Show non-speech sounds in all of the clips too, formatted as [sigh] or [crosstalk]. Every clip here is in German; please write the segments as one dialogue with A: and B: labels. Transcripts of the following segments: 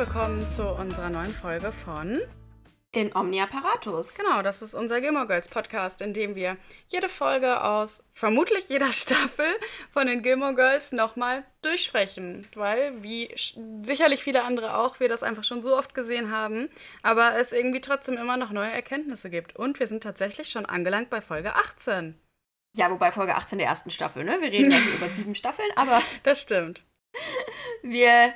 A: willkommen zu unserer neuen Folge von
B: In Omnia Paratus.
A: Genau, das ist unser Gilmore Girls Podcast, in dem wir jede Folge aus vermutlich jeder [laughs] Staffel von den Gilmore Girls nochmal durchsprechen. Weil, wie sicherlich viele andere auch, wir das einfach schon so oft gesehen haben, aber es irgendwie trotzdem immer noch neue Erkenntnisse gibt. Und wir sind tatsächlich schon angelangt bei Folge 18.
B: Ja, wobei Folge 18 der ersten Staffel, ne? Wir reden ja hier [laughs] über sieben Staffeln, aber.
A: Das stimmt. [laughs]
B: Wir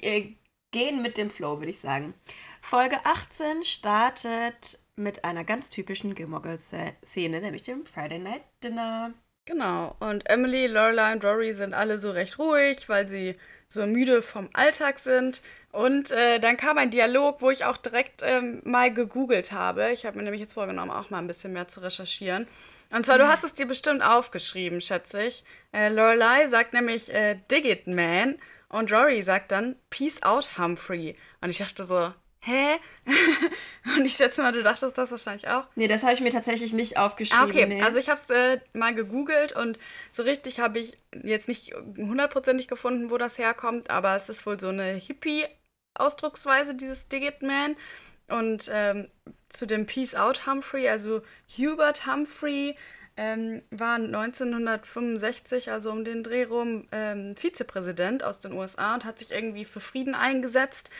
B: äh, gehen mit dem Flow, würde ich sagen. Folge 18 startet mit einer ganz typischen Gilmore Szene, nämlich dem Friday Night Dinner.
A: Genau. Und Emily, Lorelai und Rory sind alle so recht ruhig, weil sie so müde vom Alltag sind. Und äh, dann kam ein Dialog, wo ich auch direkt ähm, mal gegoogelt habe. Ich habe mir nämlich jetzt vorgenommen, auch mal ein bisschen mehr zu recherchieren. Und zwar, du hast es dir bestimmt aufgeschrieben, schätze ich. Äh, Lorelei sagt nämlich äh, Dig it, man. Und Rory sagt dann Peace out, Humphrey. Und ich dachte so, hä? [laughs] und ich schätze mal, du dachtest das wahrscheinlich auch.
B: Nee, das habe ich mir tatsächlich nicht aufgeschrieben.
A: Ah, okay,
B: nee.
A: also ich habe es äh, mal gegoogelt und so richtig habe ich jetzt nicht hundertprozentig gefunden, wo das herkommt, aber es ist wohl so eine Hippie-Ausdrucksweise, dieses Digit Man. Und ähm, zu dem Peace Out Humphrey, also Hubert Humphrey, ähm, war 1965, also um den Dreh rum, ähm, Vizepräsident aus den USA und hat sich irgendwie für Frieden eingesetzt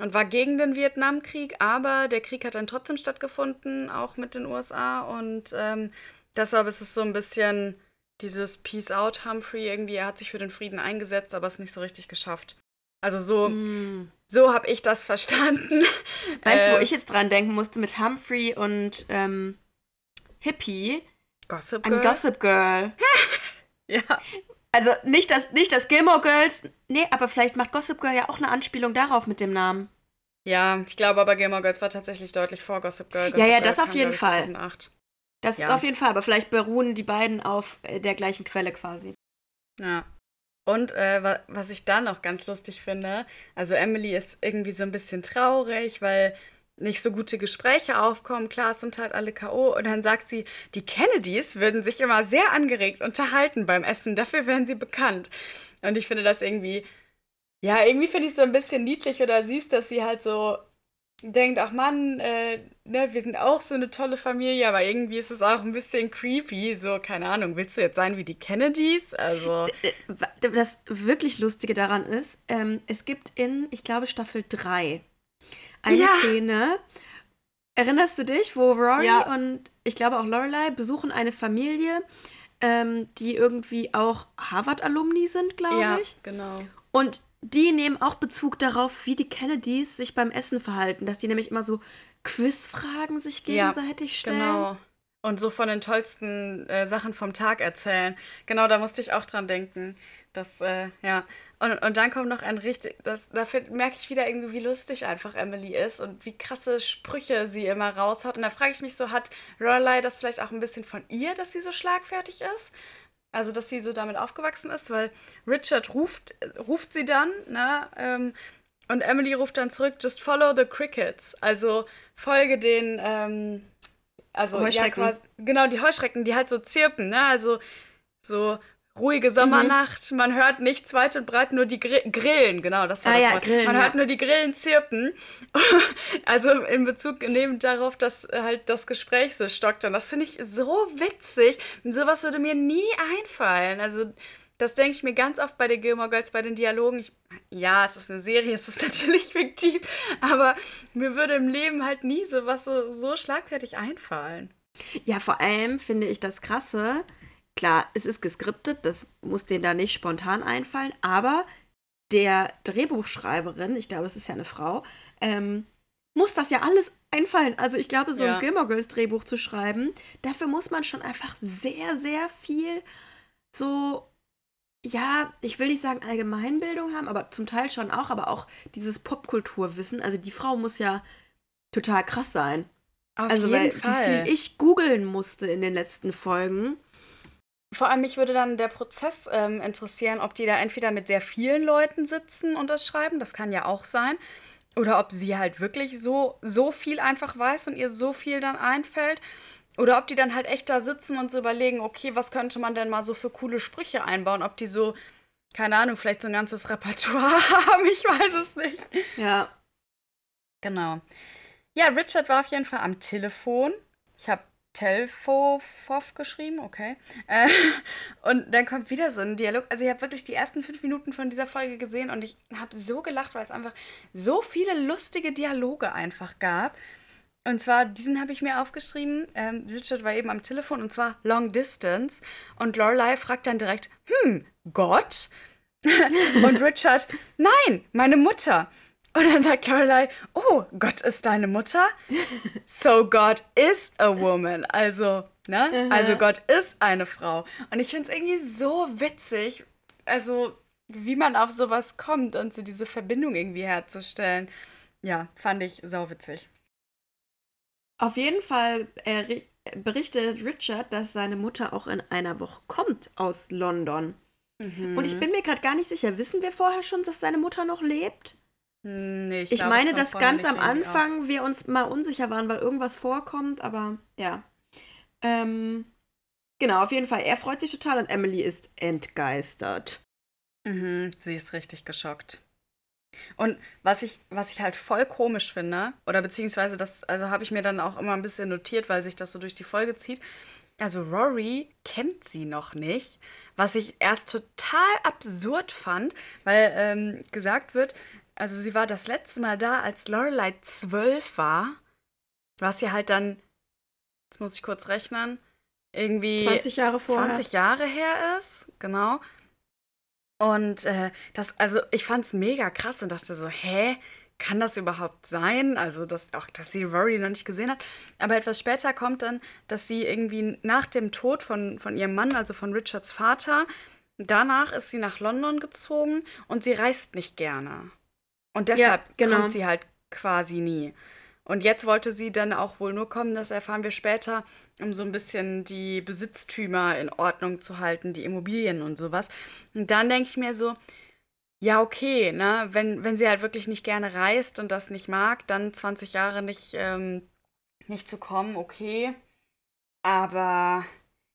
A: und war gegen den Vietnamkrieg, aber der Krieg hat dann trotzdem stattgefunden, auch mit den USA und ähm, deshalb ist es so ein bisschen dieses Peace Out Humphrey irgendwie, er hat sich für den Frieden eingesetzt, aber es nicht so richtig geschafft. Also so, mm. so habe ich das [laughs] verstanden.
B: Weißt du, wo äh, ich jetzt dran denken musste mit Humphrey und ähm, Hippie?
A: Gossip Girl.
B: An Gossip Girl.
A: ja.
B: Also nicht das, nicht das Gilmore Girls. Nee, aber vielleicht macht Gossip Girl ja auch eine Anspielung darauf mit dem Namen.
A: Ja, ich glaube aber Gilmore Girls war tatsächlich deutlich vor Gossip Girl.
B: Gossip
A: ja,
B: ja,
A: Girl
B: das auf jeden Fall.
A: 2008.
B: Das ja. auf jeden Fall, aber vielleicht beruhen die beiden auf äh, der gleichen Quelle quasi.
A: Ja. Und äh, was ich da noch ganz lustig finde, also Emily ist irgendwie so ein bisschen traurig, weil nicht so gute Gespräche aufkommen. Klar, es sind halt alle K.O. Und dann sagt sie, die Kennedys würden sich immer sehr angeregt unterhalten beim Essen. Dafür wären sie bekannt. Und ich finde das irgendwie, ja, irgendwie finde ich es so ein bisschen niedlich oder süß, dass sie halt so denkt, ach Mann, äh, ne, wir sind auch so eine tolle Familie, aber irgendwie ist es auch ein bisschen creepy. So, keine Ahnung, willst du jetzt sein wie die Kennedys? Also.
B: Das wirklich Lustige daran ist, ähm, es gibt in, ich glaube, Staffel 3 eine ja. Szene. Erinnerst du dich, wo Rory ja. und ich glaube auch Lorelei besuchen eine Familie, ähm, die irgendwie auch Harvard-Alumni sind, glaube
A: ja,
B: ich.
A: Ja, genau.
B: Und die nehmen auch Bezug darauf, wie die Kennedys sich beim Essen verhalten, dass die nämlich immer so Quizfragen sich gegenseitig stellen. Genau.
A: Und so von den tollsten äh, Sachen vom Tag erzählen. Genau, da musste ich auch dran denken. Das, äh, ja. Und, und dann kommt noch ein richtig, das, da merke ich wieder irgendwie, wie lustig einfach Emily ist und wie krasse Sprüche sie immer raushaut. Und da frage ich mich so, hat Lorelei das vielleicht auch ein bisschen von ihr, dass sie so schlagfertig ist? Also, dass sie so damit aufgewachsen ist, weil Richard ruft, ruft sie dann, ne? Ähm, und Emily ruft dann zurück, just follow the crickets. Also folge den, ähm, also
B: Heuschrecken. Ja,
A: genau, die Heuschrecken, die halt so zirpen, ne? Also so ruhige Sommernacht, mhm. man hört nichts weit und breit, nur die Gr Grillen, genau, das war ah, das ja, Wort. Grillen, man ja. hört nur die Grillen zirpen. [laughs] also in Bezug nehmend darauf, dass halt das Gespräch so stockt. Und das finde ich so witzig. Sowas würde mir nie einfallen. Also das denke ich mir ganz oft bei den Gilmore Girls, bei den Dialogen. Ich, ja, es ist eine Serie, es ist [laughs] natürlich fiktiv, aber mir würde im Leben halt nie sowas so, so schlagfertig einfallen.
B: Ja, vor allem finde ich das Krasse, Klar, es ist geskriptet, das muss denen da nicht spontan einfallen, aber der Drehbuchschreiberin, ich glaube, es ist ja eine Frau, ähm, muss das ja alles einfallen. Also ich glaube, so ja. ein Gilmore Girls Drehbuch zu schreiben, dafür muss man schon einfach sehr, sehr viel so, ja, ich will nicht sagen Allgemeinbildung haben, aber zum Teil schon auch, aber auch dieses Popkulturwissen. Also die Frau muss ja total krass sein.
A: Auf
B: also
A: jeden
B: weil,
A: Fall.
B: wie viel ich googeln musste in den letzten Folgen.
A: Vor allem mich würde dann der Prozess ähm, interessieren, ob die da entweder mit sehr vielen Leuten sitzen und das schreiben, das kann ja auch sein, oder ob sie halt wirklich so, so viel einfach weiß und ihr so viel dann einfällt. Oder ob die dann halt echt da sitzen und so überlegen, okay, was könnte man denn mal so für coole Sprüche einbauen? Ob die so keine Ahnung, vielleicht so ein ganzes Repertoire [laughs] haben. Ich weiß es nicht.
B: Ja.
A: Genau. Ja, Richard war auf jeden Fall am Telefon. Ich habe Telfofov geschrieben, okay. Äh, [laughs] und dann kommt wieder so ein Dialog. Also ich habe wirklich die ersten fünf Minuten von dieser Folge gesehen und ich habe so gelacht, weil es einfach so viele lustige Dialoge einfach gab. Und zwar, diesen habe ich mir aufgeschrieben. Ähm, Richard war eben am Telefon und zwar Long Distance. Und Lorelei fragt dann direkt, hm, Gott? [laughs] und Richard, nein, meine Mutter. [laughs] Und dann sagt Lorelei, oh, Gott ist deine Mutter? So God is a woman. Also, ne? Mhm. Also Gott ist eine Frau. Und ich finde es irgendwie so witzig, also wie man auf sowas kommt und so diese Verbindung irgendwie herzustellen. Ja, fand ich sau witzig.
B: Auf jeden Fall äh, berichtet Richard, dass seine Mutter auch in einer Woche kommt aus London. Mhm. Und ich bin mir gerade gar nicht sicher, wissen wir vorher schon, dass seine Mutter noch lebt?
A: Nee, ich,
B: ich
A: glaub,
B: meine, dass ganz am Anfang wir uns mal unsicher waren, weil irgendwas vorkommt, aber ja. Ähm, genau, auf jeden Fall. Er freut sich total und Emily ist entgeistert.
A: Mhm, sie ist richtig geschockt. Und was ich, was ich halt voll komisch finde, oder beziehungsweise das, also habe ich mir dann auch immer ein bisschen notiert, weil sich das so durch die Folge zieht. Also Rory kennt sie noch nicht, was ich erst total absurd fand, weil ähm, gesagt wird, also sie war das letzte Mal da, als Lorelei zwölf war, was ja halt dann, jetzt muss ich kurz rechnen, irgendwie
B: 20 Jahre vorher.
A: 20 Jahre her ist, genau. Und äh, das, also ich fand es mega krass und dachte so, hä, kann das überhaupt sein? Also, dass auch, dass sie Rory noch nicht gesehen hat. Aber etwas später kommt dann, dass sie irgendwie nach dem Tod von, von ihrem Mann, also von Richards Vater, danach ist sie nach London gezogen und sie reist nicht gerne. Und deshalb ja, genau. kommt sie halt quasi nie. Und jetzt wollte sie dann auch wohl nur kommen, das erfahren wir später, um so ein bisschen die Besitztümer in Ordnung zu halten, die Immobilien und sowas. Und dann denke ich mir so, ja, okay, ne, wenn, wenn sie halt wirklich nicht gerne reist und das nicht mag, dann 20 Jahre nicht, ähm, nicht zu kommen, okay. Aber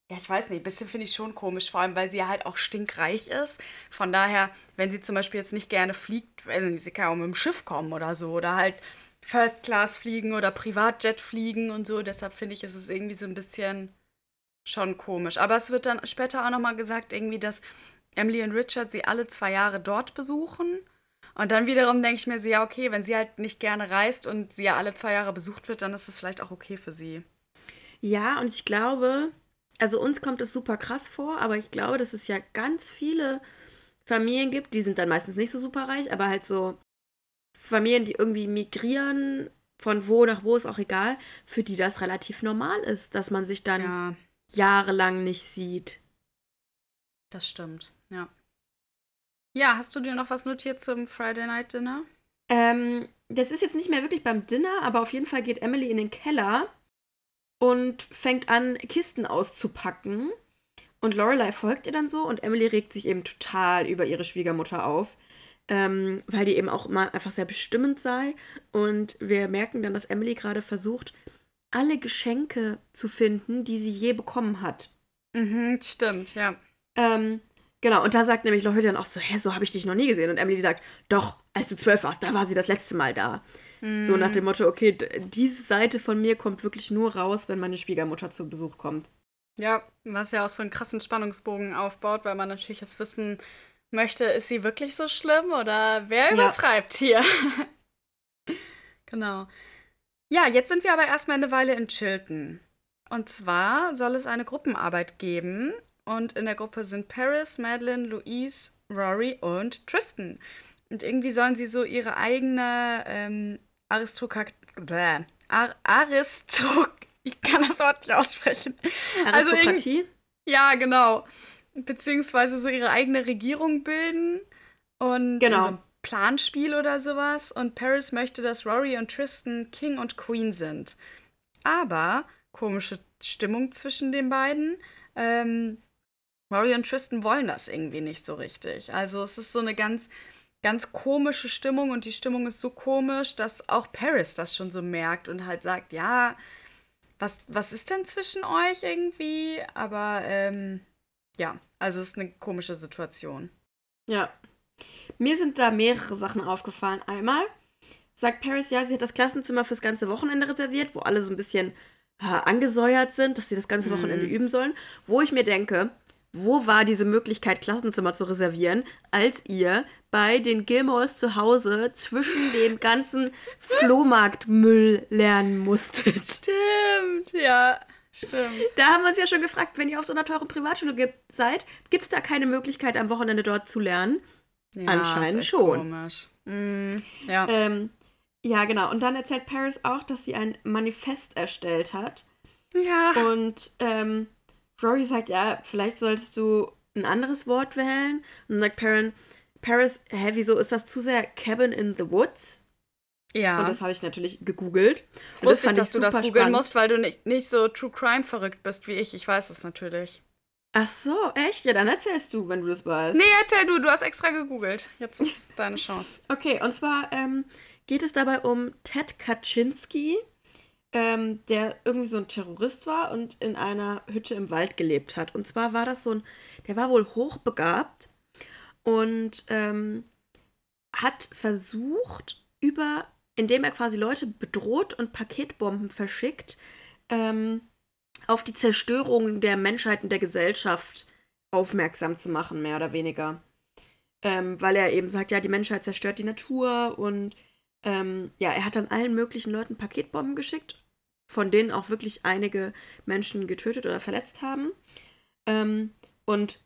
A: ja, ich weiß nicht, ein bisschen finde ich schon komisch, vor allem weil sie ja halt auch stinkreich ist. Von daher, wenn sie zum Beispiel jetzt nicht gerne fliegt, also sie kann auch mit dem Schiff kommen oder so, oder halt First Class fliegen oder Privatjet fliegen und so. Deshalb finde ich, ist es irgendwie so ein bisschen schon komisch. Aber es wird dann später auch nochmal gesagt, irgendwie, dass Emily und Richard sie alle zwei Jahre dort besuchen. Und dann wiederum denke ich mir so, ja, okay, wenn sie halt nicht gerne reist und sie ja alle zwei Jahre besucht wird, dann ist es vielleicht auch okay für sie.
B: Ja, und ich glaube, also uns kommt es super krass vor, aber ich glaube, dass es ja ganz viele Familien gibt, die sind dann meistens nicht so super reich, aber halt so Familien, die irgendwie migrieren, von wo nach wo ist auch egal, für die das relativ normal ist, dass man sich dann ja. jahrelang nicht sieht.
A: Das stimmt, ja. Ja, hast du dir noch was notiert zum Friday Night Dinner?
B: Ähm, das ist jetzt nicht mehr wirklich beim Dinner, aber auf jeden Fall geht Emily in den Keller und fängt an, Kisten auszupacken. Und Lorelei folgt ihr dann so und Emily regt sich eben total über ihre Schwiegermutter auf, ähm, weil die eben auch immer einfach sehr bestimmend sei. Und wir merken dann, dass Emily gerade versucht, alle Geschenke zu finden, die sie je bekommen hat.
A: Mhm, stimmt, ja.
B: Ähm, genau, und da sagt nämlich Leute dann auch so, hä, so habe ich dich noch nie gesehen. Und Emily sagt, doch, als du zwölf warst, da war sie das letzte Mal da. Mhm. So nach dem Motto, okay, diese Seite von mir kommt wirklich nur raus, wenn meine Schwiegermutter zu Besuch kommt.
A: Ja, was ja auch so einen krassen Spannungsbogen aufbaut, weil man natürlich das wissen möchte, ist sie wirklich so schlimm oder wer übertreibt ja. hier? [laughs] genau. Ja, jetzt sind wir aber erstmal eine Weile in Chilton. Und zwar soll es eine Gruppenarbeit geben. Und in der Gruppe sind Paris, Madeline, Louise, Rory und Tristan. Und irgendwie sollen sie so ihre eigene ähm, Aristokrat. Ar Aristok. Ich kann das Wort nicht aussprechen.
B: Also Aristokratie? Also
A: ja, genau beziehungsweise so ihre eigene Regierung bilden und
B: genau. so
A: ein Planspiel oder sowas. Und Paris möchte, dass Rory und Tristan King und Queen sind. Aber komische Stimmung zwischen den beiden. Ähm, Rory und Tristan wollen das irgendwie nicht so richtig. Also es ist so eine ganz, ganz komische Stimmung und die Stimmung ist so komisch, dass auch Paris das schon so merkt und halt sagt, ja, was, was ist denn zwischen euch irgendwie? Aber ähm, ja, also es ist eine komische Situation.
B: Ja. Mir sind da mehrere Sachen aufgefallen. Einmal sagt Paris, ja, sie hat das Klassenzimmer fürs ganze Wochenende reserviert, wo alle so ein bisschen äh, angesäuert sind, dass sie das ganze Wochenende
A: Mhm.
B: üben sollen. Wo ich mir denke, wo war diese Möglichkeit, Klassenzimmer zu reservieren, als ihr bei den Gilmores zu Hause zwischen dem ganzen Flohmarktmüll lernen musstet?
A: Stimmt, ja, stimmt.
B: Da haben wir uns ja schon gefragt, wenn ihr auf so einer teuren Privatschule ge- seid, gibt es da keine Möglichkeit, am Wochenende dort zu lernen?
A: Ja,
B: Anscheinend schon.
A: Komisch. Mm, ja.
B: Ähm, ja, genau. Und dann erzählt Paris auch, dass sie ein Manifest erstellt hat.
A: ja.
B: Und ähm, Rory sagt, ja, vielleicht solltest du ein anderes Wort wählen. Und dann sagt Paris, Paris, hä, wieso ist das zu sehr Cabin in the Woods?
A: Ja.
B: Und das habe ich natürlich gegoogelt. Und
A: Wusste ich,
B: fand
A: dass du das googeln
B: spannend.
A: musst, weil du nicht, nicht so True Crime verrückt bist wie ich. Ich weiß das natürlich.
B: Ach so, echt? Ja, dann erzählst du, wenn du das weißt.
A: Nee, erzähl du, du hast extra gegoogelt. Jetzt ist [laughs] deine Chance.
B: Okay, und zwar ähm, geht es dabei um Ted Kaczynski, ähm, der irgendwie so ein Terrorist war und in einer Hütte im Wald gelebt hat. Und zwar war das so ein, der war wohl hochbegabt und ähm, hat versucht, über, indem er quasi Leute bedroht und Paketbomben verschickt, ähm, auf die Zerstörung der Menschheit und der Gesellschaft aufmerksam zu machen, mehr oder weniger. Ähm, weil er eben sagt, ja, die Menschheit zerstört die Natur und ähm, ja, er hat dann allen möglichen Leuten Paketbomben geschickt, von denen auch wirklich einige Menschen getötet oder verletzt haben. Ähm, und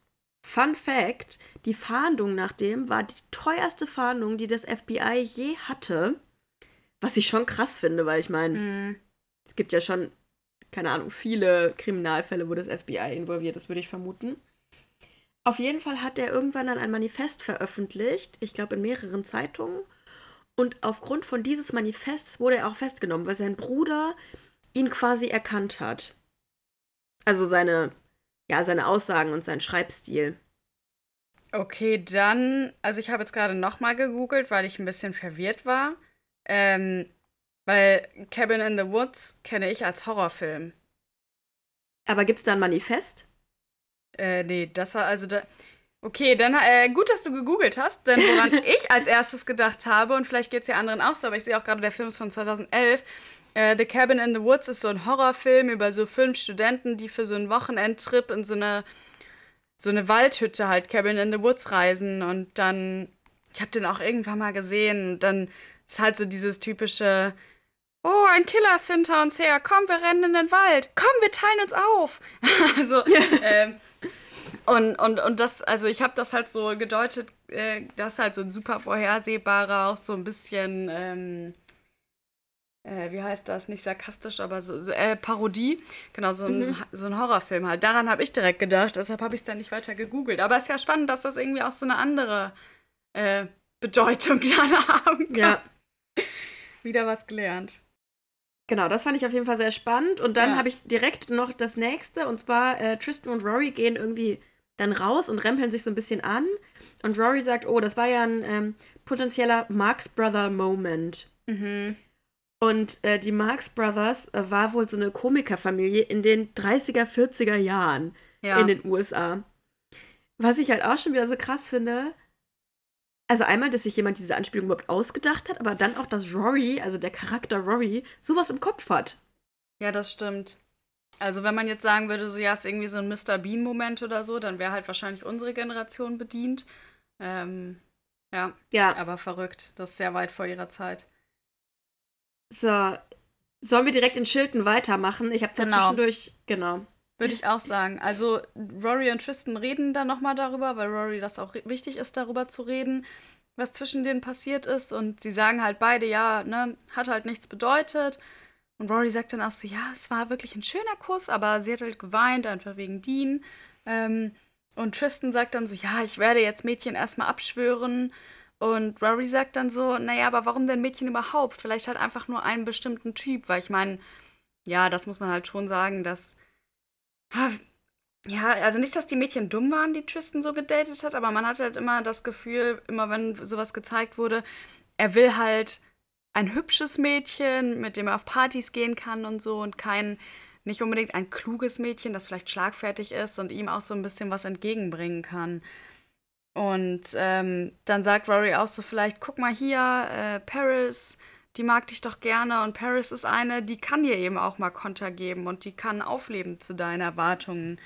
B: Fun Fact: Die Fahndung nach dem war die teuerste Fahndung, die das FBI je hatte. Was ich schon krass finde, weil ich meine,
A: Mm,
B: es gibt ja schon, keine Ahnung, viele Kriminalfälle, wo das FBI involviert ist, würde ich vermuten. Auf jeden Fall hat er irgendwann dann ein Manifest veröffentlicht, ich glaube in mehreren Zeitungen. Und aufgrund von dieses Manifests wurde er auch festgenommen, weil sein Bruder ihn quasi erkannt hat. Also seine, ja, seine Aussagen und sein Schreibstil.
A: Okay, dann, also ich habe jetzt gerade nochmal gegoogelt, weil ich ein bisschen verwirrt war. Ähm, weil Cabin in the Woods kenne ich als Horrorfilm.
B: Aber gibt es da ein Manifest?
A: Äh, nee, das war also da. Okay, dann äh, gut, dass du gegoogelt hast, denn woran [laughs] ich als erstes gedacht habe, und vielleicht geht es ja anderen auch so, aber ich sehe auch gerade, der Film ist von 2011. Äh, The Cabin in the Woods ist so ein Horrorfilm über so fünf Studenten, die für so einen Wochenendtrip in so eine, so eine Waldhütte halt, Cabin in the Woods reisen. Und dann, ich habe den auch irgendwann mal gesehen, und dann ist halt so dieses typische. Oh, ein Killer ist hinter uns her. Komm, wir rennen in den Wald. Komm, wir teilen uns auf. [laughs] also, ähm, und, und, und das, also ich habe das halt so gedeutet, äh, das ist halt so ein super vorhersehbarer, auch so ein bisschen, ähm, äh, wie heißt das, nicht sarkastisch, aber so, so äh, Parodie. Genau, so ein,
B: Mhm.
A: so, so ein Horrorfilm halt. Daran habe ich direkt gedacht, deshalb habe ich es dann nicht weiter gegoogelt. Aber es ist ja spannend, dass das irgendwie auch so eine andere äh, Bedeutung [laughs] dann haben kann.
B: Ja.
A: Wieder was gelernt.
B: Genau, das fand ich auf jeden Fall sehr spannend. Und dann
A: Ja.
B: habe ich direkt noch das nächste. Und zwar äh, Tristan und Rory gehen irgendwie dann raus und rempeln sich so ein bisschen an. Und Rory sagt, oh, das war ja ein ähm, potenzieller Marx Brother Moment.
A: Mhm.
B: Und äh, die Marx Brothers äh, war wohl so eine Komikerfamilie in den 30er, 40er Jahren
A: Ja.
B: in den USA. Was ich halt auch schon wieder so krass finde. Also einmal, dass sich jemand diese Anspielung überhaupt ausgedacht hat, aber dann auch, dass Rory, also der Charakter Rory, sowas im Kopf hat.
A: Ja, das stimmt. Also wenn man jetzt sagen würde, so ja, ist irgendwie so ein Mr. Bean-Moment oder so, dann wäre halt wahrscheinlich unsere Generation bedient. Ähm, ja,
B: Ja,
A: aber verrückt. Das ist sehr weit vor ihrer Zeit.
B: so. Sollen wir direkt in Schilden weitermachen? Ich habe
A: Genau.
B: zwischendurch, genau.
A: Würde ich auch sagen. Also Rory und Tristan reden dann nochmal darüber, weil Rory das auch wichtig ist, darüber zu reden, was zwischen denen passiert ist. Und sie sagen halt beide, ja, ne, hat halt nichts bedeutet. Und Rory sagt dann auch so, ja, es war wirklich ein schöner Kuss, aber sie hat halt geweint, einfach wegen Dean. Ähm, und Tristan sagt dann so, ja, ich werde jetzt Mädchen erstmal abschwören. Und Rory sagt dann so, naja, aber warum denn Mädchen überhaupt? Vielleicht halt einfach nur einen bestimmten Typ, weil ich meine, ja, das muss man halt schon sagen, dass Ja, also nicht, dass die Mädchen dumm waren, die Tristan so gedatet hat, aber man hatte halt immer das Gefühl, immer wenn sowas gezeigt wurde, er will halt ein hübsches Mädchen, mit dem er auf Partys gehen kann und so und kein, nicht unbedingt ein kluges Mädchen, das vielleicht schlagfertig ist und ihm auch so ein bisschen was entgegenbringen kann. Und ähm, dann sagt Rory auch so vielleicht, guck mal hier, äh, Paris, die mag dich doch gerne und Paris ist eine, die kann dir eben auch mal Konter geben und die kann aufleben zu deinen Erwartungen.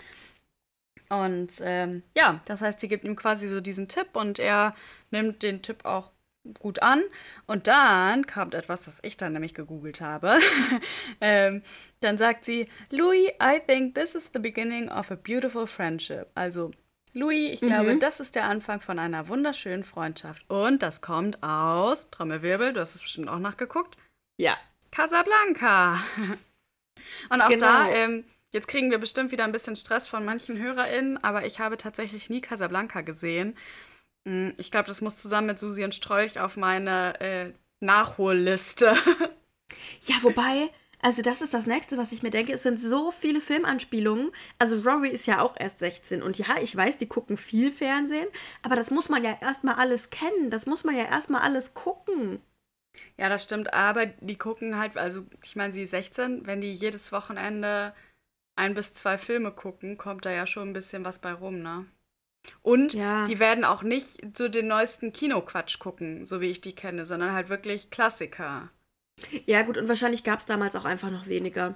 A: Und ähm, ja, das heißt, sie gibt ihm quasi so diesen Tipp und er nimmt den Tipp auch gut an. Und dann kommt etwas, das ich dann nämlich gegoogelt habe. [laughs] ähm, dann sagt sie, Louis, I think this is the beginning of a beautiful friendship. Also, Louis, ich glaube, mhm. das ist der Anfang von einer wunderschönen Freundschaft. Und das kommt aus, Trommelwirbel, du hast es bestimmt auch nachgeguckt.
B: Ja.
A: Casablanca. [laughs] Und auch genau. da, ähm, jetzt kriegen wir bestimmt wieder ein bisschen Stress von manchen HörerInnen, aber ich habe tatsächlich nie Casablanca gesehen. Hm, ich glaube, das muss zusammen mit Susi und Strolch auf meine äh, Nachholliste. [laughs]
B: ja, wobei, also das ist das nächste, was ich mir denke. Es sind so viele Filmanspielungen. Also Rory ist ja auch erst 16 und ja, ich weiß, die gucken viel Fernsehen, aber das muss man ja erstmal alles kennen. Das muss man ja erstmal alles gucken.
A: Ja, das stimmt, aber die gucken halt, also ich meine, sie ist 16, wenn die jedes Wochenende ein bis zwei Filme gucken, kommt da ja schon ein bisschen was bei rum, ne? Und ja. die werden auch nicht so den neuesten Kinoquatsch gucken, so wie ich die kenne, sondern halt wirklich Klassiker.
B: Ja, gut, und wahrscheinlich gab es damals auch einfach noch weniger.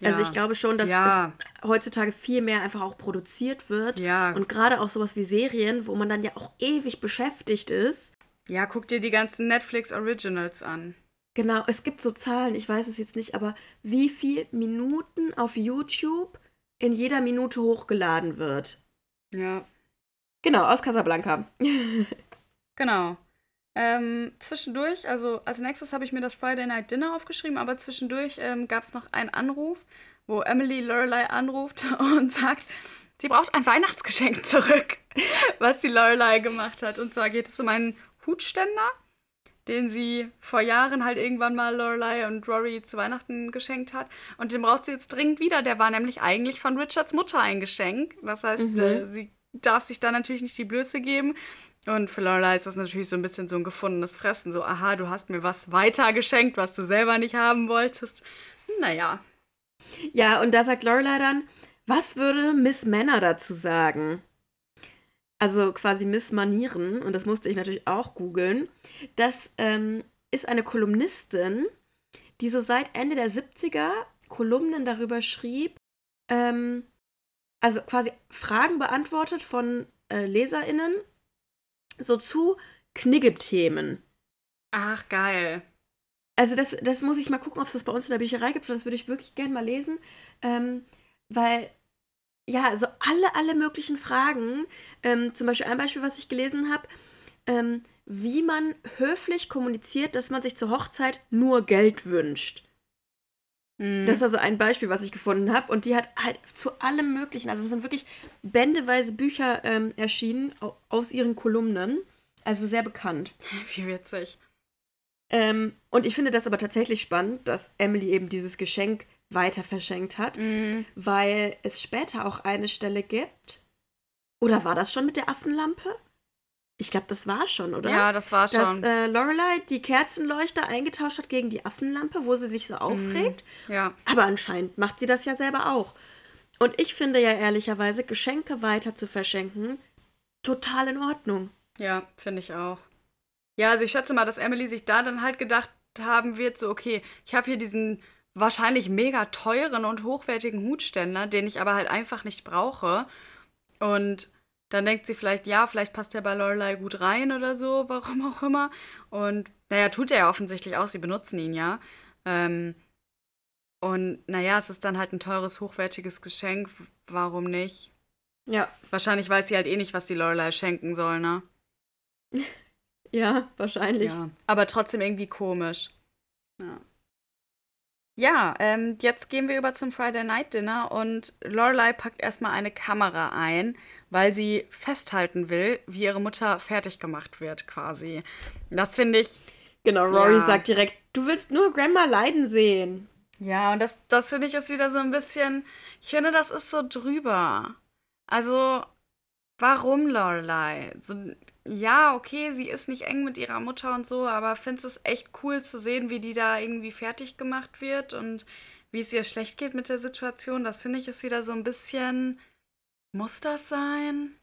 B: Ja. Also ich glaube schon, dass ja. heutzutage viel mehr einfach auch produziert wird.
A: Ja.
B: Und gerade auch sowas wie Serien, wo man dann ja auch ewig beschäftigt ist.
A: Ja, guck dir die ganzen Netflix Originals an.
B: Genau, es gibt so Zahlen, ich weiß es jetzt nicht, aber wie viel Minuten auf YouTube in jeder Minute hochgeladen wird.
A: Ja.
B: Genau, aus Casablanca. [laughs]
A: genau. Ähm, zwischendurch, also als nächstes habe ich mir das Friday Night Dinner aufgeschrieben, aber zwischendurch ähm, gab es noch einen Anruf, wo Emily Lorelei anruft [laughs] und sagt, sie braucht ein Weihnachtsgeschenk zurück, [laughs] was die Lorelei gemacht hat. Und zwar geht es um einen Hutständer, den sie vor Jahren halt irgendwann mal Lorelei und Rory zu Weihnachten geschenkt hat. Und den braucht sie jetzt dringend wieder. Der war nämlich eigentlich von Richards Mutter ein Geschenk. Das heißt, mhm. äh, sie darf sich da natürlich nicht die Blöße geben. Und für Lorelei ist das natürlich so ein bisschen so ein gefundenes Fressen. So, aha, du hast mir was weiter geschenkt, was du selber nicht haben wolltest. Naja.
B: Ja, und da sagt Lorelei dann, was würde Miss Männer dazu sagen? Also quasi Miss Manieren, und das musste ich natürlich auch googeln. Das ähm, ist eine Kolumnistin, die so seit Ende der 70er Kolumnen darüber schrieb, ähm, also quasi Fragen beantwortet von äh, LeserInnen, so zu Knigge-Themen.
A: Ach, geil.
B: Also das, das muss ich mal gucken, ob es das bei uns in der Bücherei gibt. Das würde ich wirklich gerne mal lesen. Ähm, weil, ja, also alle, alle möglichen Fragen. Ähm, zum Beispiel ein Beispiel, was ich gelesen habe. Ähm, wie man höflich kommuniziert, dass man sich zur Hochzeit nur Geld wünscht. Mhm. Das ist also ein Beispiel, was ich gefunden habe. Und die hat halt zu allem Möglichen, also es sind wirklich bändeweise Bücher ähm, erschienen aus ihren Kolumnen. Also sehr bekannt.
A: Wie witzig.
B: Ähm, und ich finde das aber tatsächlich spannend, dass Emily eben dieses Geschenk weiter verschenkt hat, mhm. weil es später auch eine Stelle gibt. Oder war das schon mit der Affenlampe? Ich glaube, das war schon, oder?
A: Ja, das war schon.
B: Dass äh, Lorelei die Kerzenleuchter eingetauscht hat gegen die Affenlampe, wo sie sich so mhm. aufregt.
A: Mm, ja.
B: Aber anscheinend macht sie das ja selber auch. Und ich finde ja ehrlicherweise, Geschenke weiter zu verschenken, total in Ordnung.
A: Ja, finde ich auch. Ja, also ich schätze mal, dass Emily sich da dann halt gedacht haben wird, so, okay, ich habe hier diesen wahrscheinlich mega teuren und hochwertigen Hutständer, den ich aber halt einfach nicht brauche. Und dann denkt sie vielleicht, ja, vielleicht passt er bei Lorelei gut rein oder so, warum auch immer. Und naja, tut er ja offensichtlich auch, sie benutzen ihn ja. Ähm, und naja, es ist dann halt ein teures, hochwertiges Geschenk, warum nicht?
B: Ja.
A: Wahrscheinlich weiß sie halt eh nicht, was die Lorelei schenken soll, ne? [laughs]
B: Ja, wahrscheinlich.
A: Ja, aber trotzdem irgendwie komisch. Ja. Ja, ähm, jetzt gehen wir über zum Friday Night Dinner und Lorelei packt erstmal eine Kamera ein, weil sie festhalten will, wie ihre Mutter fertig gemacht wird, quasi. Das finde ich.
B: Genau, Rory ja. sagt direkt, du willst nur Grandma leiden sehen.
A: Ja, und das, das finde ich ist wieder so ein bisschen. Ich finde, das ist so drüber. Also, warum Lorelei? So, ja, okay, sie ist nicht eng mit ihrer Mutter und so, aber findest es echt cool zu sehen, wie die da irgendwie fertig gemacht wird und wie es ihr schlecht geht mit der Situation. Das finde ich ist wieder so ein bisschen. Muss das sein?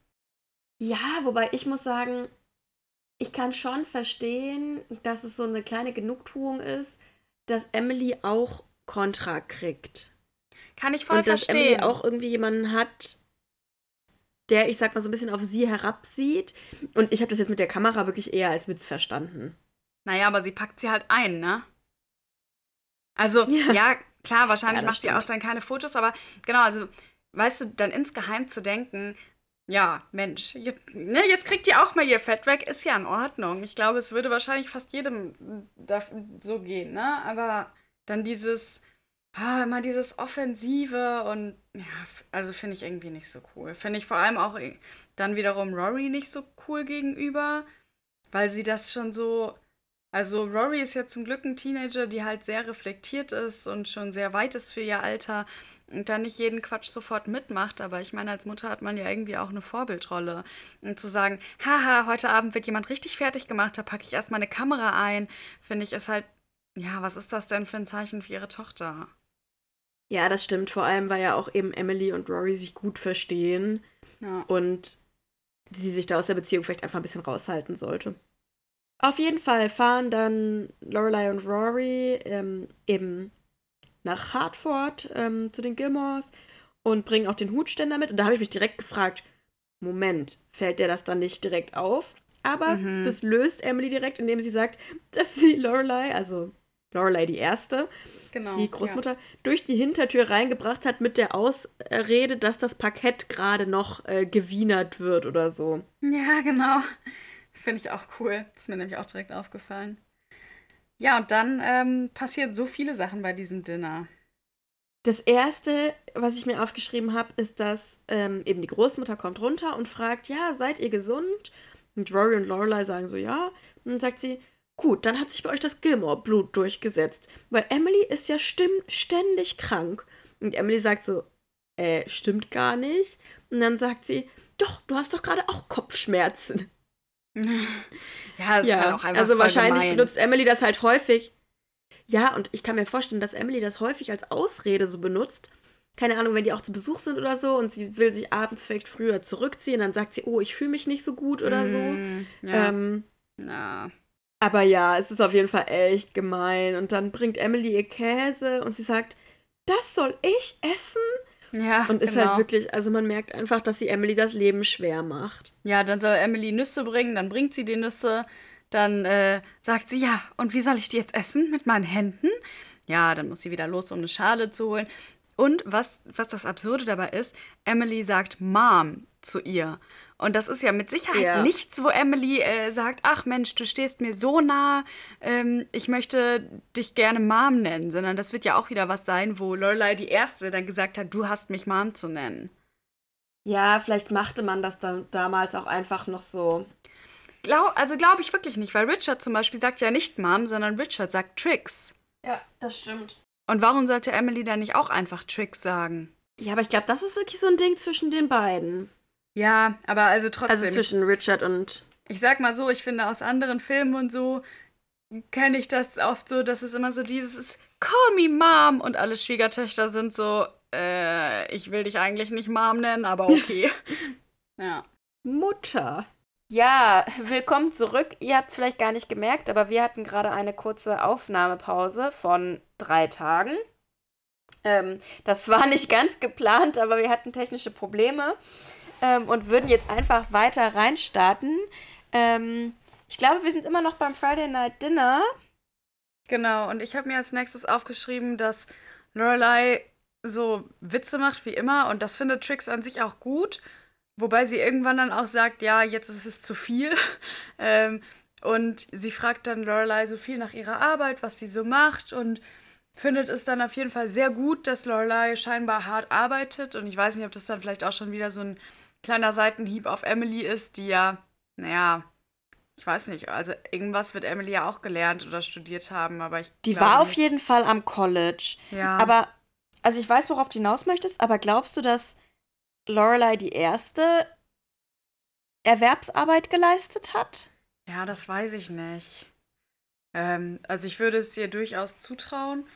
B: Ja, wobei ich muss sagen, ich kann schon verstehen, dass es so eine kleine Genugtuung ist, dass Emily auch Kontra kriegt.
A: Kann ich voll
B: Und dass
A: verstehen.
B: Emily auch irgendwie jemanden hat, der, ich sag mal, so ein bisschen auf sie herabsieht. Und ich habe das jetzt mit der Kamera wirklich eher als Witz verstanden.
A: Naja, aber sie packt sie halt ein, ne? Also, [laughs]
B: Ja.
A: ja, klar, wahrscheinlich
B: Ja,
A: macht sie auch
B: stimmt.
A: dann keine Fotos, aber genau, also, weißt du, dann insgeheim zu denken, ja, Mensch, jetzt, ne, jetzt kriegt ihr auch mal ihr Fett weg, ist ja in Ordnung. Ich glaube, es würde wahrscheinlich fast jedem so gehen, ne? Aber dann dieses, ah, immer dieses Offensive und ja, also finde ich irgendwie nicht so cool. Finde ich vor allem auch i- dann wiederum Rory nicht so cool gegenüber, weil sie das schon so. Also Rory ist ja zum Glück ein Teenager, die halt sehr reflektiert ist und schon sehr weit ist für ihr Alter und dann nicht jeden Quatsch sofort mitmacht. Aber ich meine, als Mutter hat man ja irgendwie auch eine Vorbildrolle. Und zu sagen, haha, heute Abend wird jemand richtig fertig gemacht, da packe ich erstmal eine Kamera ein, finde ich, ist halt, ja, was ist das denn für ein Zeichen für ihre Tochter?
B: Ja, das stimmt. Vor allem, weil ja auch eben Emily und Rory sich gut verstehen
A: Ja.
B: und sie sich da aus der Beziehung vielleicht einfach ein bisschen raushalten sollte. Auf jeden Fall fahren dann Lorelei und Rory ähm, eben nach Hartford ähm, zu den Gilmores und bringen auch den Hutständer mit. Und da habe ich mich direkt gefragt, Moment, fällt der das dann nicht direkt auf? Aber
A: Mhm.
B: das löst Emily direkt, indem sie sagt, [laughs] dass sie Lorelei, also Lorelei die Erste,
A: Genau.
B: die Großmutter durch die Hintertür reingebracht hat mit der Ausrede, dass das Parkett gerade noch äh, gewienert wird oder so.
A: Ja, genau. Finde ich auch cool. Das ist mir nämlich auch direkt aufgefallen. Ja, und dann ähm, passiert so viele Sachen bei diesem Dinner.
B: Das erste, was ich mir aufgeschrieben habe, ist, dass ähm, eben die Großmutter kommt runter und fragt, ja, seid ihr gesund? Und Rory und Lorelei sagen so, ja. Und dann sagt sie, gut, dann hat sich bei euch das Gilmore-Blut durchgesetzt, weil Emily ist ja ständig krank. Und Emily sagt so, äh, stimmt gar nicht. Und dann sagt sie, doch, du hast doch gerade auch Kopfschmerzen. [laughs]
A: ja, das ist halt auch einfach
B: also wahrscheinlich
A: gemein.
B: benutzt Emily das halt häufig. Ja, und ich kann mir vorstellen, dass Emily das häufig als Ausrede so benutzt. Keine Ahnung, wenn die auch zu Besuch sind oder so und sie will sich abends vielleicht früher zurückziehen, dann sagt sie, oh, ich fühle mich nicht so gut oder so.
A: Mm, Ja.
B: Ähm,
A: ja.
B: Aber ja, es ist auf jeden Fall echt gemein. Und dann bringt Emily ihr Käse und sie sagt, das soll ich essen?
A: ja,
B: Und ist
A: genau.
B: halt wirklich, also man merkt einfach, dass sie Emily das Leben schwer macht.
A: Ja, dann soll Emily Nüsse bringen, dann bringt sie die Nüsse. Dann äh, sagt sie, ja, und wie soll ich die jetzt essen? Mit meinen Händen? Ja, dann muss sie wieder los, um eine Schale zu holen. Und was, was das Absurde dabei ist, Emily sagt Mom zu ihr. Und das ist ja mit Sicherheit
B: Ja.
A: nichts, wo Emily äh, sagt, ach Mensch, du stehst mir so nah, ähm, ich möchte dich gerne Mom nennen, sondern das wird ja auch wieder was sein, wo Lorelei die Erste dann gesagt hat, du hast mich Mom zu nennen.
B: Ja, vielleicht machte man das dann damals auch einfach noch so.
A: Glaub, also glaube ich wirklich nicht, weil Richard zum Beispiel sagt ja nicht Mom, sondern Richard sagt Tricks.
B: Ja, das stimmt.
A: Und warum sollte Emily dann nicht auch einfach Tricks sagen?
B: Ja, aber ich glaube, das ist wirklich so ein Ding zwischen den beiden.
A: Ja, aber also trotzdem.
B: Also zwischen Richard und.
A: ich sag mal so, ich finde aus anderen Filmen und so kenne ich das oft so, dass es immer so dieses ist, call me Mom und alle Schwiegertöchter sind so, äh, ich will dich eigentlich nicht Mom nennen, aber okay. [laughs] ja.
B: Mutter. Ja, willkommen zurück. Ihr habt es vielleicht gar nicht gemerkt, aber wir hatten gerade eine kurze Aufnahmepause von drei Tagen. Ähm, das war nicht ganz geplant, aber wir hatten technische Probleme ähm, und würden jetzt einfach weiter reinstarten. Ähm, ich glaube, wir sind immer noch beim Friday Night Dinner.
A: Genau, und ich habe mir als nächstes aufgeschrieben, dass Lorelei so Witze macht wie immer und das findet Trix an sich auch gut, wobei sie irgendwann dann auch sagt, ja, jetzt ist es zu viel. [laughs] ähm, und sie fragt dann Lorelei so viel nach ihrer Arbeit, was sie so macht und findet es dann auf jeden Fall sehr gut, dass Lorelei scheinbar hart arbeitet und ich weiß nicht, ob das dann vielleicht auch schon wieder so ein kleiner Seitenhieb auf Emily ist, die ja, naja, ich weiß nicht, also irgendwas wird Emily ja auch gelernt oder studiert haben, aber ich
B: Die war auf
A: nicht.
B: jeden Fall am College.
A: Ja.
B: Aber, also ich weiß, worauf du hinaus möchtest, aber glaubst du, dass Lorelei die erste Erwerbsarbeit geleistet hat?
A: Ja, das weiß ich nicht. Ähm, also ich würde es ihr durchaus zutrauen,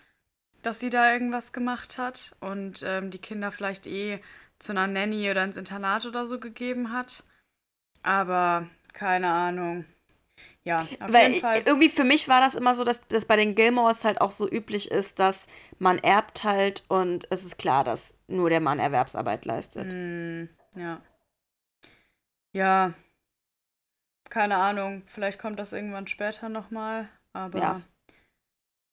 A: dass sie da irgendwas gemacht hat und ähm, die Kinder vielleicht eh zu einer Nanny oder ins Internat oder so gegeben hat. Aber keine Ahnung. Ja,
B: auf Weil jeden Fall. Irgendwie für mich war das immer so, dass das bei den Gilmores halt auch so üblich ist, dass man erbt halt und es ist klar, dass nur der Mann Erwerbsarbeit leistet.
A: Mm, ja. Ja. Keine Ahnung. Vielleicht kommt das irgendwann später nochmal. Aber ja.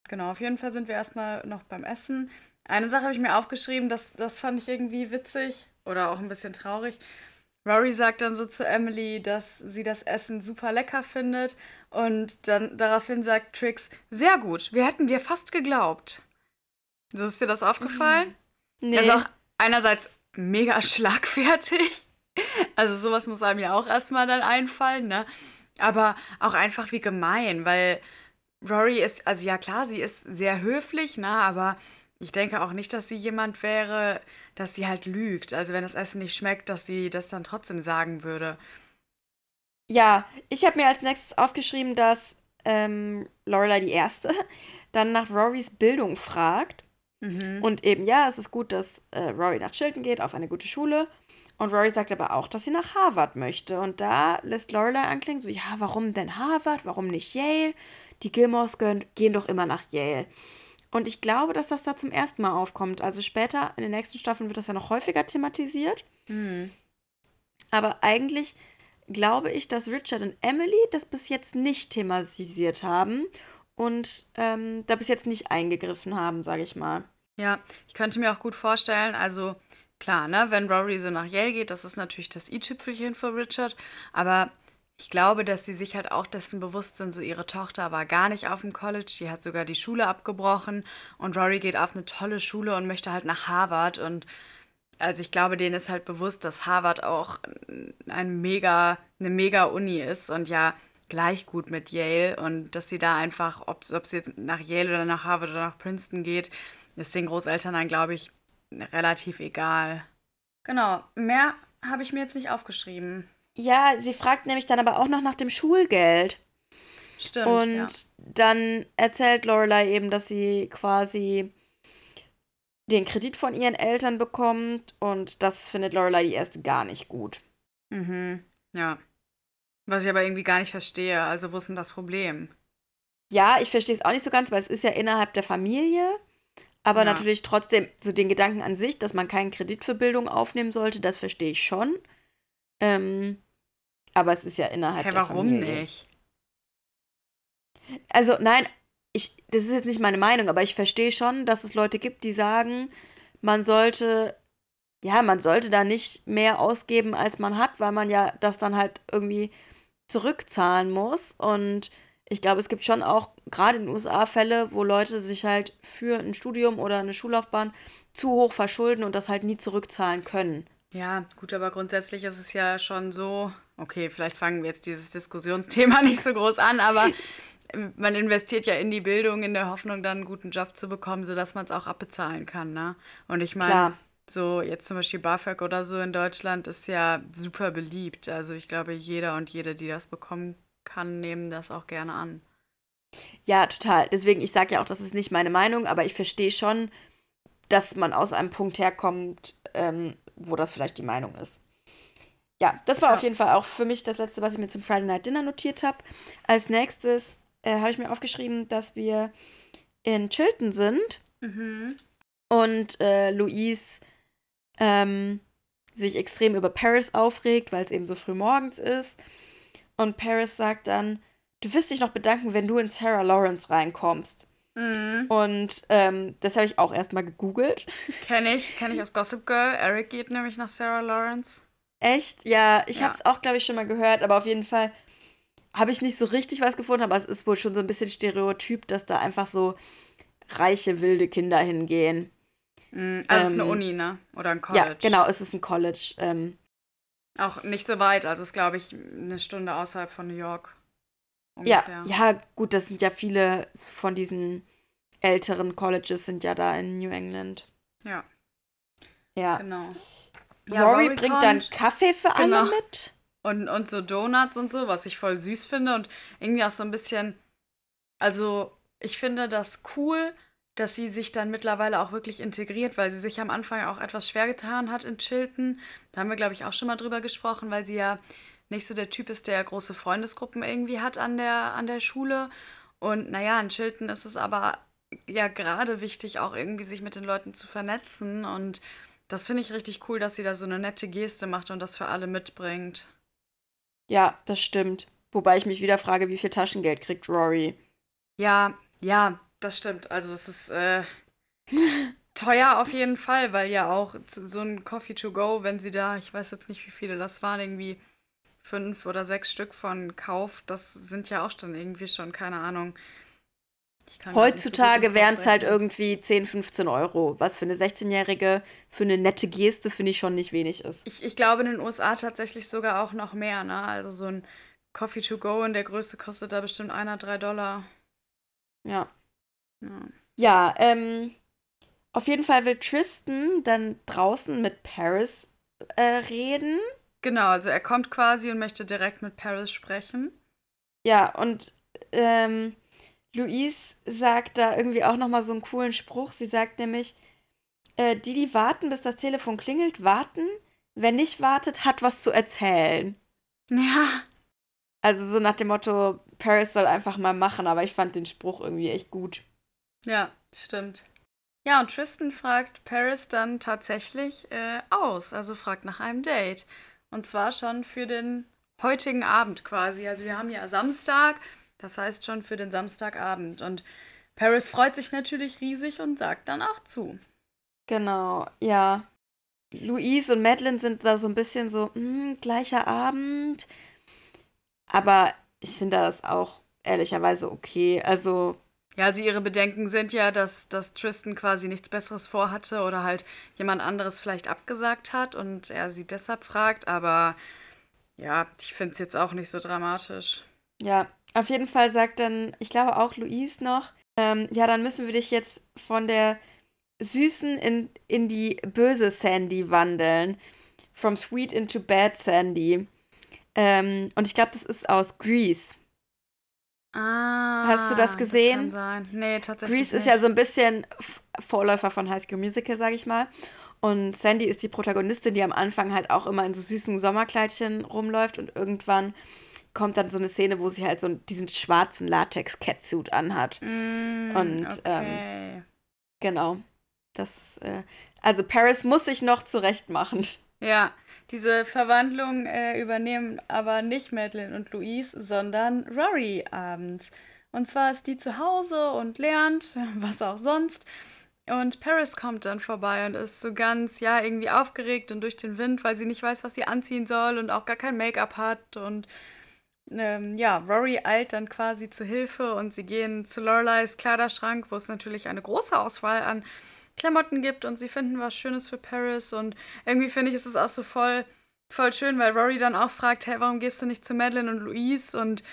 A: genau, auf jeden Fall sind wir erstmal noch beim Essen. Eine Sache habe ich mir aufgeschrieben, das, das fand ich irgendwie witzig oder auch ein bisschen traurig. Rory sagt dann so zu Emily, dass sie das Essen super lecker findet. Und dann daraufhin sagt Trix, sehr gut, wir hätten dir fast geglaubt. Ist dir das aufgefallen? Nee. Also auch einerseits mega [laughs] schlagfertig. Also sowas muss einem ja auch erstmal dann einfallen, ne? Aber auch einfach wie gemein, weil Rory ist, also ja klar, sie ist sehr höflich, ne? Aber ich denke auch nicht, dass sie jemand wäre, dass sie halt lügt. Also wenn das Essen nicht schmeckt, dass sie das dann trotzdem sagen würde.
B: Ja, ich habe mir als nächstes aufgeschrieben, dass ähm, Lorelei die Erste [laughs] dann nach Rorys Bildung fragt. Mhm. Und eben, ja, es ist gut, dass äh, Rory nach Chilton geht, auf eine gute Schule. Und Rory sagt aber auch, dass sie nach Harvard möchte. Und da lässt Lorelei anklingen, so, ja, warum denn Harvard? Warum nicht Yale? Die Gilmores gehen doch immer nach Yale. Und ich glaube, dass das da zum ersten Mal aufkommt. Also später in den nächsten Staffeln wird das ja noch häufiger thematisiert. Mhm. Aber eigentlich glaube ich, dass Richard und Emily das bis jetzt nicht thematisiert haben und ähm, da bis jetzt nicht eingegriffen haben, sage ich mal.
A: Ja, ich könnte mir auch gut vorstellen, also klar, ne, wenn Rory so nach Yale geht, das ist natürlich das i-Tüpfelchen für Richard, aber ich glaube, dass sie sich halt auch dessen bewusst sind, so ihre Tochter war gar nicht auf dem College, die hat sogar die Schule abgebrochen und Rory geht auf eine tolle Schule und möchte halt nach Harvard und also ich glaube, denen ist halt bewusst, dass Harvard auch ein mega, eine mega Uni ist und ja gleich gut mit Yale und dass sie da einfach, ob, ob sie jetzt nach Yale oder nach Harvard oder nach Princeton geht, ist den Großeltern dann, glaube ich, relativ egal. Genau, mehr habe ich mir jetzt nicht aufgeschrieben.
B: Ja, sie fragt nämlich dann aber auch noch nach dem Schulgeld.
A: Stimmt.
B: Und ja. dann erzählt Lorelei eben, dass sie quasi den Kredit von ihren Eltern bekommt und das findet Lorelei die erste gar nicht gut.
A: Mhm. Ja. Was ich aber irgendwie gar nicht verstehe. Also, wo ist denn das Problem?
B: Ja, ich verstehe es auch nicht so ganz, weil es ist ja innerhalb der Familie. Aber ja. natürlich trotzdem so den Gedanken an sich, dass man keinen Kredit für Bildung aufnehmen sollte, das verstehe ich schon. Ähm, aber es ist ja innerhalb hey, der warum Familie. Warum nicht? Also nein, ich, das ist jetzt nicht meine Meinung, aber ich verstehe schon, dass es Leute gibt, die sagen, man sollte, ja, man sollte da nicht mehr ausgeben, als man hat, weil man ja das dann halt irgendwie zurückzahlen muss. Und ich glaube, es gibt schon auch gerade in den USA Fälle, wo Leute sich halt für ein Studium oder eine Schullaufbahn zu hoch verschulden und das halt nie zurückzahlen können.
A: Ja, gut, aber grundsätzlich ist es ja schon so, okay, vielleicht fangen wir jetzt dieses Diskussionsthema [laughs] nicht so groß an, aber man investiert ja in die Bildung in der Hoffnung, dann einen guten Job zu bekommen, sodass man es auch abbezahlen kann, ne? Und ich meine, so jetzt zum Beispiel BAföG oder so in Deutschland ist ja super beliebt. Also ich glaube, jeder und jede, die das bekommen kann, nehmen das auch gerne an.
B: Ja, total. Deswegen, ich sage ja auch, das ist nicht meine Meinung, aber ich verstehe schon, dass man aus einem Punkt herkommt, ähm, wo das vielleicht die Meinung ist. Ja, das war ja. auf jeden Fall auch für mich das Letzte, was ich mir zum Friday Night Dinner notiert habe. Als nächstes äh, habe ich mir aufgeschrieben, dass wir in Chilton sind mhm. und äh, Louise ähm, sich extrem über Paris aufregt, weil es eben so früh morgens ist. Und Paris sagt dann, du wirst dich noch bedanken, wenn du in Sarah Lawrence reinkommst. Mhm. Und ähm, das habe ich auch erstmal gegoogelt.
A: Kenne ich, kenne ich aus Gossip Girl. Eric geht nämlich nach Sarah Lawrence.
B: Echt? Ja, ich ja. habe es auch, glaube ich, schon mal gehört, aber auf jeden Fall habe ich nicht so richtig was gefunden, aber es ist wohl schon so ein bisschen Stereotyp, dass da einfach so reiche, wilde Kinder hingehen.
A: Mhm, also ähm, es ist eine ähm, Uni, ne? Oder ein College.
B: Ja, genau, es ist ein College. Ähm,
A: auch nicht so weit, also es ist, glaube ich, eine Stunde außerhalb von New York.
B: Ungefähr. Ja, ja, gut, das sind ja viele von diesen älteren Colleges sind ja da in New England.
A: Ja.
B: Ja. Genau. Ja, Rory, Rory bringt dann Kaffee für genau. alle mit.
A: Und, und so Donuts und so, was ich voll süß finde und irgendwie auch so ein bisschen, also ich finde das cool, dass sie sich dann mittlerweile auch wirklich integriert, weil sie sich am Anfang auch etwas schwer getan hat in Chilton. Da haben wir, glaube ich, auch schon mal drüber gesprochen, weil sie ja nicht so der Typ ist, der große Freundesgruppen irgendwie hat an der, an der Schule. Und naja, in Chilton ist es aber ja gerade wichtig, auch irgendwie sich mit den Leuten zu vernetzen. Und das finde ich richtig cool, dass sie da so eine nette Geste macht und das für alle mitbringt.
B: Ja, das stimmt. Wobei ich mich wieder frage, wie viel Taschengeld kriegt Rory?
A: Ja, ja, das stimmt. Also es ist äh, [laughs] teuer auf jeden Fall, weil ja auch so ein Coffee to go, wenn sie da, ich weiß jetzt nicht, wie viele das waren, irgendwie fünf oder sechs Stück von kauft, das sind ja auch dann irgendwie schon, keine Ahnung.
B: Heutzutage so wären es halt irgendwie 10, 15 Euro, was für eine 16-Jährige für eine nette Geste finde ich schon nicht wenig ist.
A: Ich, ich glaube in den USA tatsächlich sogar auch noch mehr, ne? Also so ein Coffee to go in der Größe kostet da bestimmt einer drei Dollar.
B: Ja. Ja, ja ähm, auf jeden Fall will Tristan dann draußen mit Paris äh, reden.
A: Genau, also er kommt quasi und möchte direkt mit Paris sprechen.
B: Ja, und ähm, Louise sagt da irgendwie auch nochmal so einen coolen Spruch. Sie sagt nämlich, äh, die, die warten, bis das Telefon klingelt, warten. Wer nicht wartet, hat was zu erzählen.
A: Ja.
B: Also so nach dem Motto, Paris soll einfach mal machen, aber ich fand den Spruch irgendwie echt gut.
A: Ja, stimmt. Ja, und Tristan fragt Paris dann tatsächlich äh, aus, also fragt nach einem Date. Und zwar schon für den heutigen Abend quasi. Also wir haben ja Samstag, das heißt schon für den Samstagabend. Und Paris freut sich natürlich riesig und sagt dann auch zu.
B: Genau, ja. Louise und Madeline sind da so ein bisschen so, hm, gleicher Abend. Aber ich finde das auch ehrlicherweise okay. Also
A: ja, also ihre Bedenken sind ja, dass, dass Tristan quasi nichts Besseres vorhatte oder halt jemand anderes vielleicht abgesagt hat und er sie deshalb fragt, aber ja, ich finde es jetzt auch nicht so dramatisch.
B: Ja, auf jeden Fall sagt dann, ich glaube auch Louise noch, ähm, ja, dann müssen wir dich jetzt von der süßen in, in die böse Sandy wandeln. From sweet into bad Sandy. Ähm, und ich glaube, das ist aus Grease.
A: Ah,
B: Hast du das gesehen?
A: Das kann sein. Nee, tatsächlich.
B: Grease ist ja so ein bisschen Vorläufer von High School Musical, sag ich mal. Und Sandy ist die Protagonistin, die am Anfang halt auch immer in so süßen Sommerkleidchen rumläuft und irgendwann kommt dann so eine Szene, wo sie halt so diesen schwarzen Latex-Catsuit anhat.
A: Mm,
B: und
A: okay.
B: ähm, genau. Das, äh, also Paris muss sich noch zurecht machen.
A: Ja, diese Verwandlung äh, übernehmen aber nicht Madeline und Louise, sondern Rory abends. Und zwar ist die zu Hause und lernt, [laughs] was auch sonst. Und Paris kommt dann vorbei und ist so ganz, ja, irgendwie aufgeregt und durch den Wind, weil sie nicht weiß, was sie anziehen soll und auch gar kein Make-up hat. Und ähm, ja, Rory eilt dann quasi zu Hilfe und sie gehen zu Loreleis Kleiderschrank, wo es natürlich eine große Auswahl an Klamotten gibt und sie finden was Schönes für Paris und irgendwie finde ich, ist es auch so voll, voll schön, weil Rory dann auch fragt, hey, warum gehst du nicht zu Madeline und Louise? Und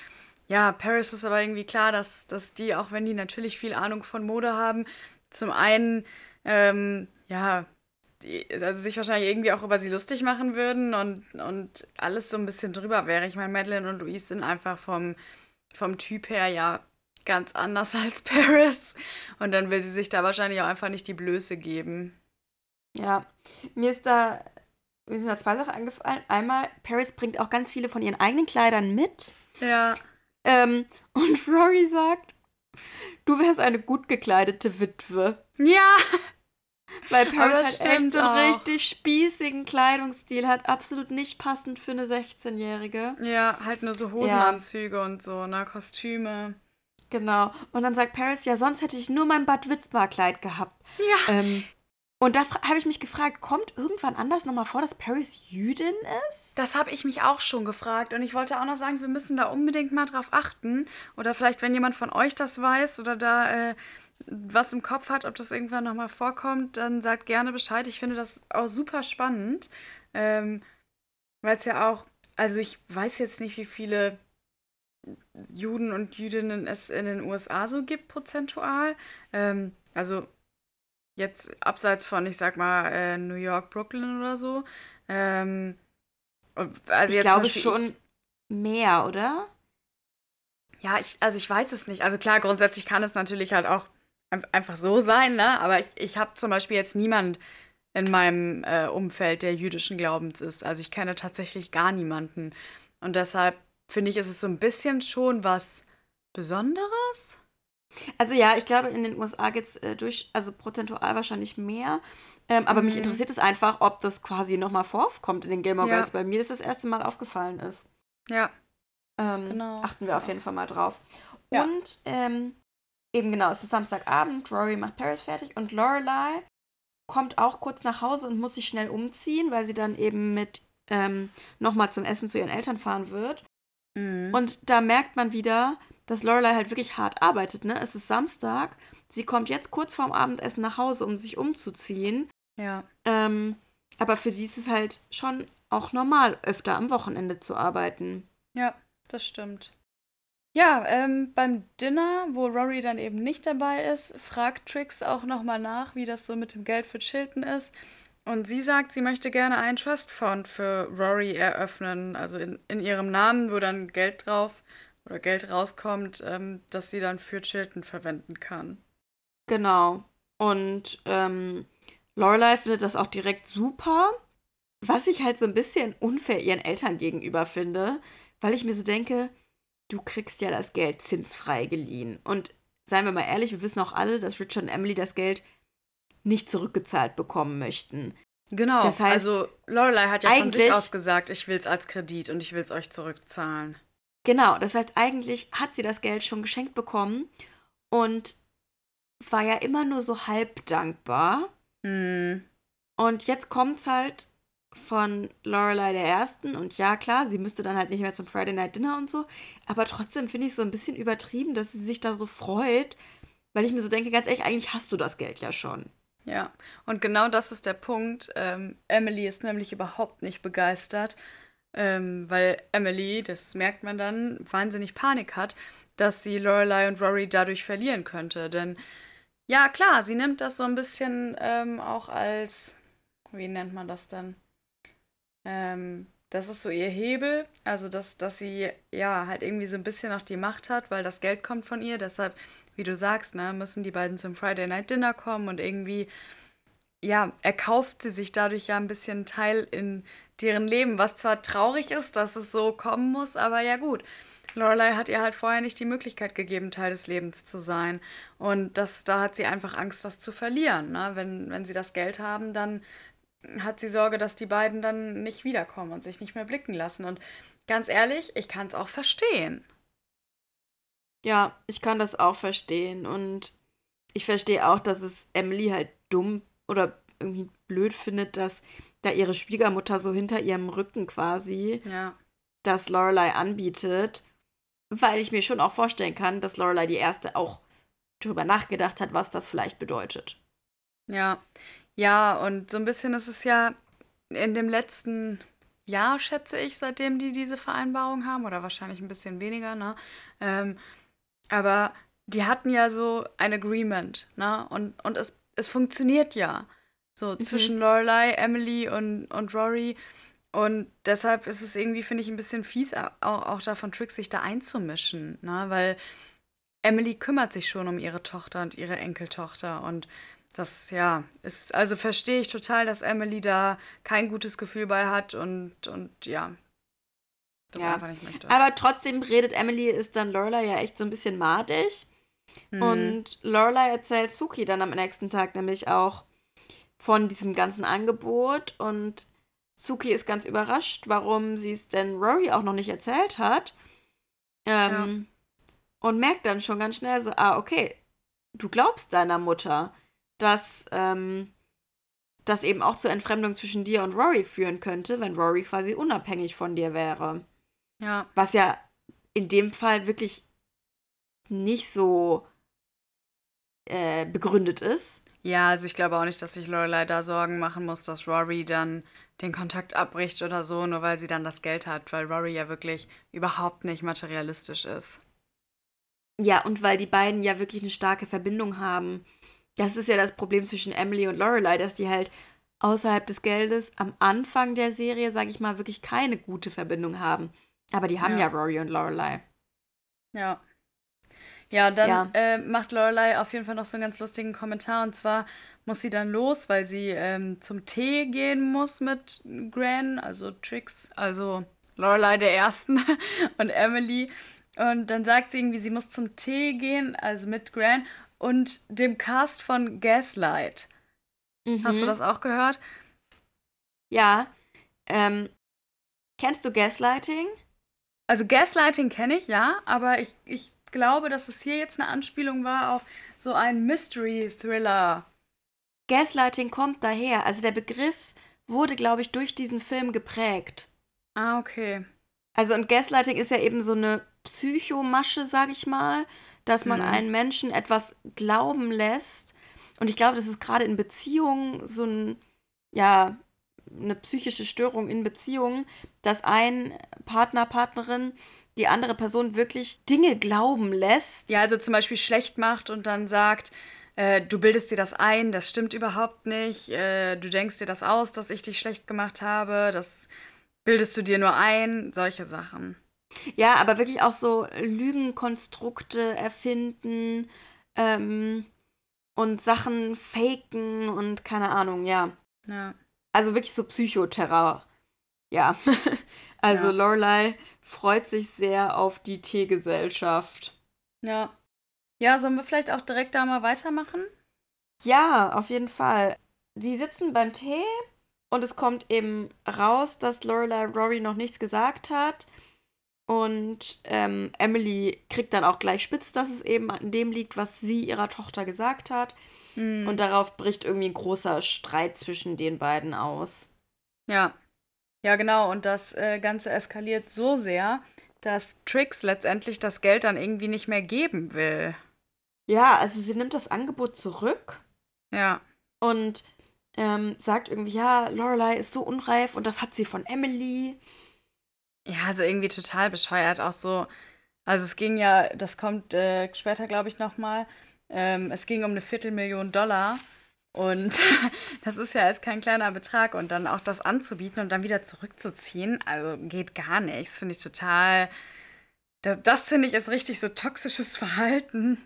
A: ja, Paris ist aber irgendwie klar, dass, dass die, auch wenn die natürlich viel Ahnung von Mode haben, zum einen, ähm, ja, also sich wahrscheinlich irgendwie auch über sie lustig machen würden und, und alles so ein bisschen drüber wäre. Ich meine, Madeline und Louise sind einfach vom, vom Typ her ja ganz anders [laughs] als Paris. Und dann will sie sich da wahrscheinlich auch einfach nicht die Blöße geben.
B: Ja, mir ist da, mir sind da zwei Sachen eingefallen. Einmal, Paris bringt auch ganz viele von ihren eigenen Kleidern mit.
A: Ja.
B: Ähm, [laughs] und Rory sagt, du wärst eine gut gekleidete Witwe.
A: Ja.
B: Weil Paris halt echt so einen richtig spießigen Kleidungsstil hat, absolut nicht passend für eine 16-Jährige.
A: Ja, halt nur so Hosenanzüge ja. und so, ne, Kostüme.
B: Genau. Und dann sagt Paris, ja, sonst hätte ich nur mein Bad Witzbar-Kleid gehabt.
A: Ja.
B: Ähm, und da habe ich mich gefragt, kommt irgendwann anders nochmal vor, dass Paris Jüdin ist?
A: Das habe ich mich auch schon gefragt. Und ich wollte auch noch sagen, wir müssen da unbedingt mal drauf achten. Oder vielleicht, wenn jemand von euch das weiß oder da äh, was im Kopf hat, ob das irgendwann nochmal vorkommt, dann sagt gerne Bescheid. Ich finde das auch super spannend. Ähm, Weil es ja auch, also ich weiß jetzt nicht, wie viele Juden und Jüdinnen es in den USA so gibt, prozentual. Ähm, also jetzt abseits von, ich sag mal, äh, New York, Brooklyn oder so. Ähm,
B: also ich glaube schon ich, mehr, oder?
A: Ja, ich, also ich weiß es nicht. Also klar, grundsätzlich kann es natürlich halt auch einfach so sein, ne? Aber ich, ich habe zum Beispiel jetzt niemand in meinem äh, Umfeld, der jüdischen Glaubens ist. Also ich kenne tatsächlich gar niemanden. Und deshalb finde ich, ist es so ein bisschen schon was Besonderes.
B: Also ja, ich glaube, in den USA geht es äh, durch, also prozentual wahrscheinlich mehr. Ähm, aber mich
A: Mhm.
B: interessiert es einfach, ob das quasi nochmal vorkommt in den Gilmore
A: Ja.
B: Girls. Bei mir, dass das erste Mal aufgefallen ist.
A: Ja,
B: Ähm,
A: Genau,
B: Achten
A: so.
B: wir auf jeden Fall mal drauf.
A: Ja.
B: Und ähm, eben genau, es ist Samstagabend, Rory macht Paris fertig und Lorelei kommt auch kurz nach Hause und muss sich schnell umziehen, weil sie dann eben mit ähm, nochmal zum Essen zu ihren Eltern fahren wird.
A: Mhm.
B: Und da merkt man wieder, dass Lorelei halt wirklich hart arbeitet. Ne? Es ist Samstag, sie kommt jetzt kurz vorm Abendessen nach Hause, um sich umzuziehen.
A: ja.
B: Ähm, aber für sie ist es halt schon auch normal, öfter am Wochenende zu arbeiten.
A: Ja, das stimmt. Ja, ähm, beim Dinner, wo Rory dann eben nicht dabei ist, fragt Trix auch nochmal nach, wie das so mit dem Geld für Chilton ist. Und sie sagt, sie möchte gerne einen Trust Fund für Rory eröffnen, also in, in ihrem Namen, wo dann Geld drauf oder Geld rauskommt, ähm, das sie dann für Chilton verwenden kann.
B: Genau. Und ähm, Lorelei findet das auch direkt super. Was ich halt so ein bisschen unfair ihren Eltern gegenüber finde, weil ich mir so denke, du kriegst ja das Geld zinsfrei geliehen. Und seien wir mal ehrlich, wir wissen auch alle, dass Richard und Emily das Geld nicht zurückgezahlt bekommen möchten.
A: Genau,
B: Das heißt,
A: also Lorelei hat ja von sich aus gesagt, ich will es als Kredit und ich will es euch zurückzahlen.
B: Genau, das heißt, eigentlich hat sie das Geld schon geschenkt bekommen und war ja immer nur so halb dankbar.
A: Hm,
B: Und jetzt kommt's halt von Lorelei der Ersten. Und ja, klar, sie müsste dann halt nicht mehr zum Friday Night Dinner und so. Aber trotzdem finde ich es so ein bisschen übertrieben, dass sie sich da so freut. Weil ich mir so denke, ganz ehrlich, eigentlich hast du das Geld ja schon.
A: Ja, und genau das ist der Punkt. Ähm, Emily ist nämlich überhaupt nicht begeistert, ähm, weil Emily, das merkt man dann, wahnsinnig Panik hat, dass sie Lorelei und Rory dadurch verlieren könnte. Denn ja, klar, sie nimmt das so ein bisschen ähm, auch als, wie nennt man das dann? Ähm, das ist so ihr Hebel, also dass, dass sie ja halt irgendwie so ein bisschen auch die Macht hat, weil das Geld kommt von ihr. Deshalb, wie du sagst, ne, müssen die beiden zum Friday Night Dinner kommen und irgendwie, ja, erkauft sie sich dadurch ja ein bisschen Teil in deren Leben, was zwar traurig ist, dass es so kommen muss, aber ja gut. Lorelei hat ihr halt vorher nicht die Möglichkeit gegeben, Teil des Lebens zu sein. Und das, da hat sie einfach Angst, das zu verlieren. Ne? Wenn, wenn sie das Geld haben, dann hat sie Sorge, dass die beiden dann nicht wiederkommen und sich nicht mehr blicken lassen. Und ganz ehrlich, ich kann es auch verstehen.
B: Ja, ich kann das auch verstehen. Und ich verstehe auch, dass es Emily halt dumm oder irgendwie blöd findet, dass da ihre Schwiegermutter so hinter ihrem Rücken quasi
A: Ja.
B: das Lorelei anbietet, weil ich mir schon auch vorstellen kann, dass Lorelei die erste auch darüber nachgedacht hat, was das vielleicht bedeutet.
A: Ja. Ja, und so ein bisschen ist es ja in dem letzten Jahr, schätze ich, seitdem die diese Vereinbarung haben, oder wahrscheinlich ein bisschen weniger, ne? Ähm, aber die hatten ja so ein Agreement, ne? Und, und es, es funktioniert ja. So zwischen Lorelei, Emily und, und Rory. Und deshalb ist es irgendwie, finde ich, ein bisschen fies, au- auch, auch davon Tricks sich da einzumischen, ne? Weil Emily kümmert sich schon um ihre Tochter und ihre Enkeltochter. Und das, ja, ist, also verstehe ich total, dass Emily da kein gutes Gefühl bei hat und, und ja, das
B: Ja.
A: einfach nicht möchte.
B: Aber trotzdem redet Emily, ist dann Lorelei ja echt so ein bisschen madig.
A: Hm.
B: Und Lorelei erzählt Suki dann am nächsten Tag nämlich auch von diesem ganzen Angebot. Und Suki ist ganz überrascht, warum sie es denn Rory auch noch nicht erzählt hat. Ähm, Und merkt dann schon ganz schnell so, ah, okay, du glaubst deiner Mutter, dass ähm, das eben auch zur Entfremdung zwischen dir und Rory führen könnte, wenn Rory quasi unabhängig von dir wäre.
A: ja,
B: Was ja in dem Fall wirklich nicht so äh, begründet ist.
A: ja, also ich glaube auch nicht, dass sich Lorelei da Sorgen machen muss, dass Rory dann den Kontakt abbricht oder so, nur weil sie dann das Geld hat, weil Rory ja wirklich überhaupt nicht materialistisch ist.
B: Ja, und weil die beiden ja wirklich eine starke Verbindung haben. Das ist ja das Problem zwischen Emily und Lorelei, dass die halt außerhalb des Geldes am Anfang der Serie, sage ich mal, wirklich keine gute Verbindung haben. Aber die haben ja,
A: Ja.
B: Rory und Lorelei.
A: Ja. Ja, dann
B: Ja.
A: Äh, macht Lorelei auf jeden Fall noch so einen ganz lustigen Kommentar. Und zwar muss sie dann los, weil sie ähm, zum Tee gehen muss mit Gran, also Trix, also Lorelei der Ersten [laughs] und Emily. Und dann sagt sie irgendwie, sie muss zum Tee gehen, also mit Gran und dem Cast von Gaslight. Mhm. Hast du das auch gehört?
B: Ja. Ähm, kennst du Gaslighting?
A: Also Gaslighting kenne ich, ja, aber ich, ich glaube, dass es hier jetzt eine Anspielung war auf so ein Mystery-Thriller.
B: Gaslighting kommt daher. Also der Begriff wurde, glaube ich, durch diesen Film geprägt.
A: Ah, okay.
B: Also und Gaslighting ist ja eben so eine Psychomasche, sag ich mal, dass man mhm. einen Menschen etwas glauben lässt. Und ich glaube, das ist gerade in Beziehungen so ein, ja, eine psychische Störung in Beziehungen, dass ein Partner, Partnerin die andere Person wirklich Dinge glauben lässt.
A: Ja, also zum Beispiel schlecht macht und dann sagt, äh, du bildest dir das ein, das stimmt überhaupt nicht, äh, du denkst dir das aus, dass ich dich schlecht gemacht habe, das bildest du dir nur ein, solche Sachen.
B: Ja, aber wirklich auch so Lügenkonstrukte erfinden ähm, und Sachen faken und keine Ahnung, ja.
A: Ja.
B: Also wirklich so Psychoterror. Ja. [laughs] also ja. Lorelei freut sich sehr auf die Teegesellschaft.
A: Ja. Ja, sollen wir vielleicht auch direkt da mal weitermachen?
B: Ja, auf jeden Fall. Sie sitzen beim Tee und es kommt eben raus, dass Lorelei Rory noch nichts gesagt hat. Und ähm, Emily kriegt dann auch gleich spitz, dass es eben an dem liegt, was sie ihrer Tochter gesagt hat. Mhm. Und darauf bricht irgendwie ein großer Streit zwischen den beiden aus.
A: Ja. Ja, genau. Und das äh, Ganze eskaliert so sehr, dass Trix letztendlich das Geld dann irgendwie nicht mehr geben will.
B: Ja, also sie nimmt das Angebot zurück.
A: Ja.
B: Und ähm, sagt irgendwie, ja, Lorelei ist so unreif und das hat sie von Emily.
A: Ja, also irgendwie total bescheuert auch so. Also es ging ja, das kommt äh, später, glaube ich, nochmal. Ähm, es ging um eine Viertelmillion Dollar. Und [laughs] das ist ja jetzt kein kleiner Betrag. Und dann auch das anzubieten und dann wieder zurückzuziehen, also geht gar nichts. Finde ich total. Das, das finde ich ist richtig so toxisches [laughs] Verhalten.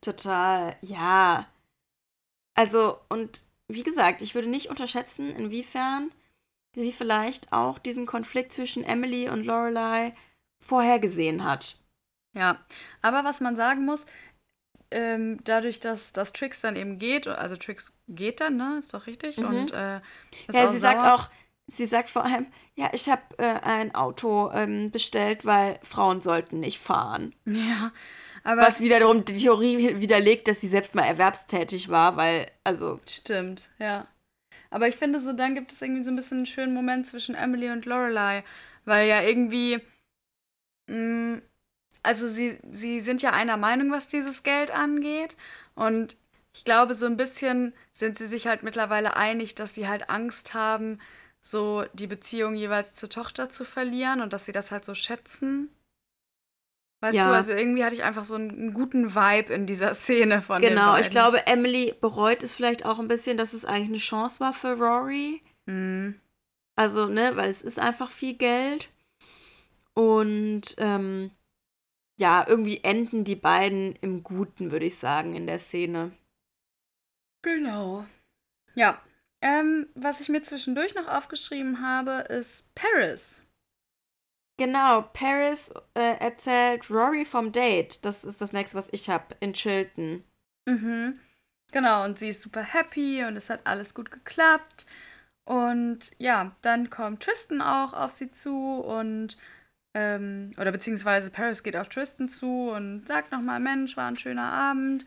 B: Total, ja. Also, und wie gesagt, ich würde nicht unterschätzen, inwiefern sie vielleicht auch diesen Konflikt zwischen Emily und Lorelei vorhergesehen hat.
A: Ja, aber was man sagen muss, ähm, dadurch, dass das Trix dann eben geht, also Trix geht dann, ne, ist doch richtig. Mhm. Und äh,
B: ja, sie sauer. sagt auch, sie sagt vor allem, ja, ich habe äh, ein Auto ähm, bestellt, weil Frauen sollten nicht fahren.
A: Ja,
B: aber was wiederum die Theorie widerlegt, dass sie selbst mal erwerbstätig war, weil also
A: stimmt, ja. Aber ich finde so, dann gibt es irgendwie so ein bisschen einen schönen Moment zwischen Emily und Lorelei, weil ja irgendwie, mh, mm, also sie, sie sind ja einer Meinung, was dieses Geld angeht. Und ich glaube, so ein bisschen sind sie sich halt mittlerweile einig, dass sie halt Angst haben, so die Beziehung jeweils zur Tochter zu verlieren und dass sie das halt so schätzen. Weißt ja. du, also irgendwie hatte ich einfach so einen, guten Vibe in dieser Szene von
B: Genau, ich glaube, Emily bereut es vielleicht auch ein bisschen, dass es eigentlich eine Chance war für Rory.
A: Mhm.
B: Also, ne, weil es ist einfach viel Geld. Und ähm, ja, irgendwie enden die beiden im Guten, würde ich sagen, in der Szene.
A: Genau. Ja. Ähm, was ich mir zwischendurch noch aufgeschrieben habe, ist Paris.
B: Genau, Paris äh, erzählt Rory vom Date. Das ist das nächste, was ich habe, in Chilton.
A: Mhm. Genau, und sie ist super happy und es hat alles gut geklappt. Und ja, dann kommt Tristan auch auf sie zu und ähm, oder beziehungsweise Paris geht auf Tristan zu und sagt nochmal, Mensch, war ein schöner Abend.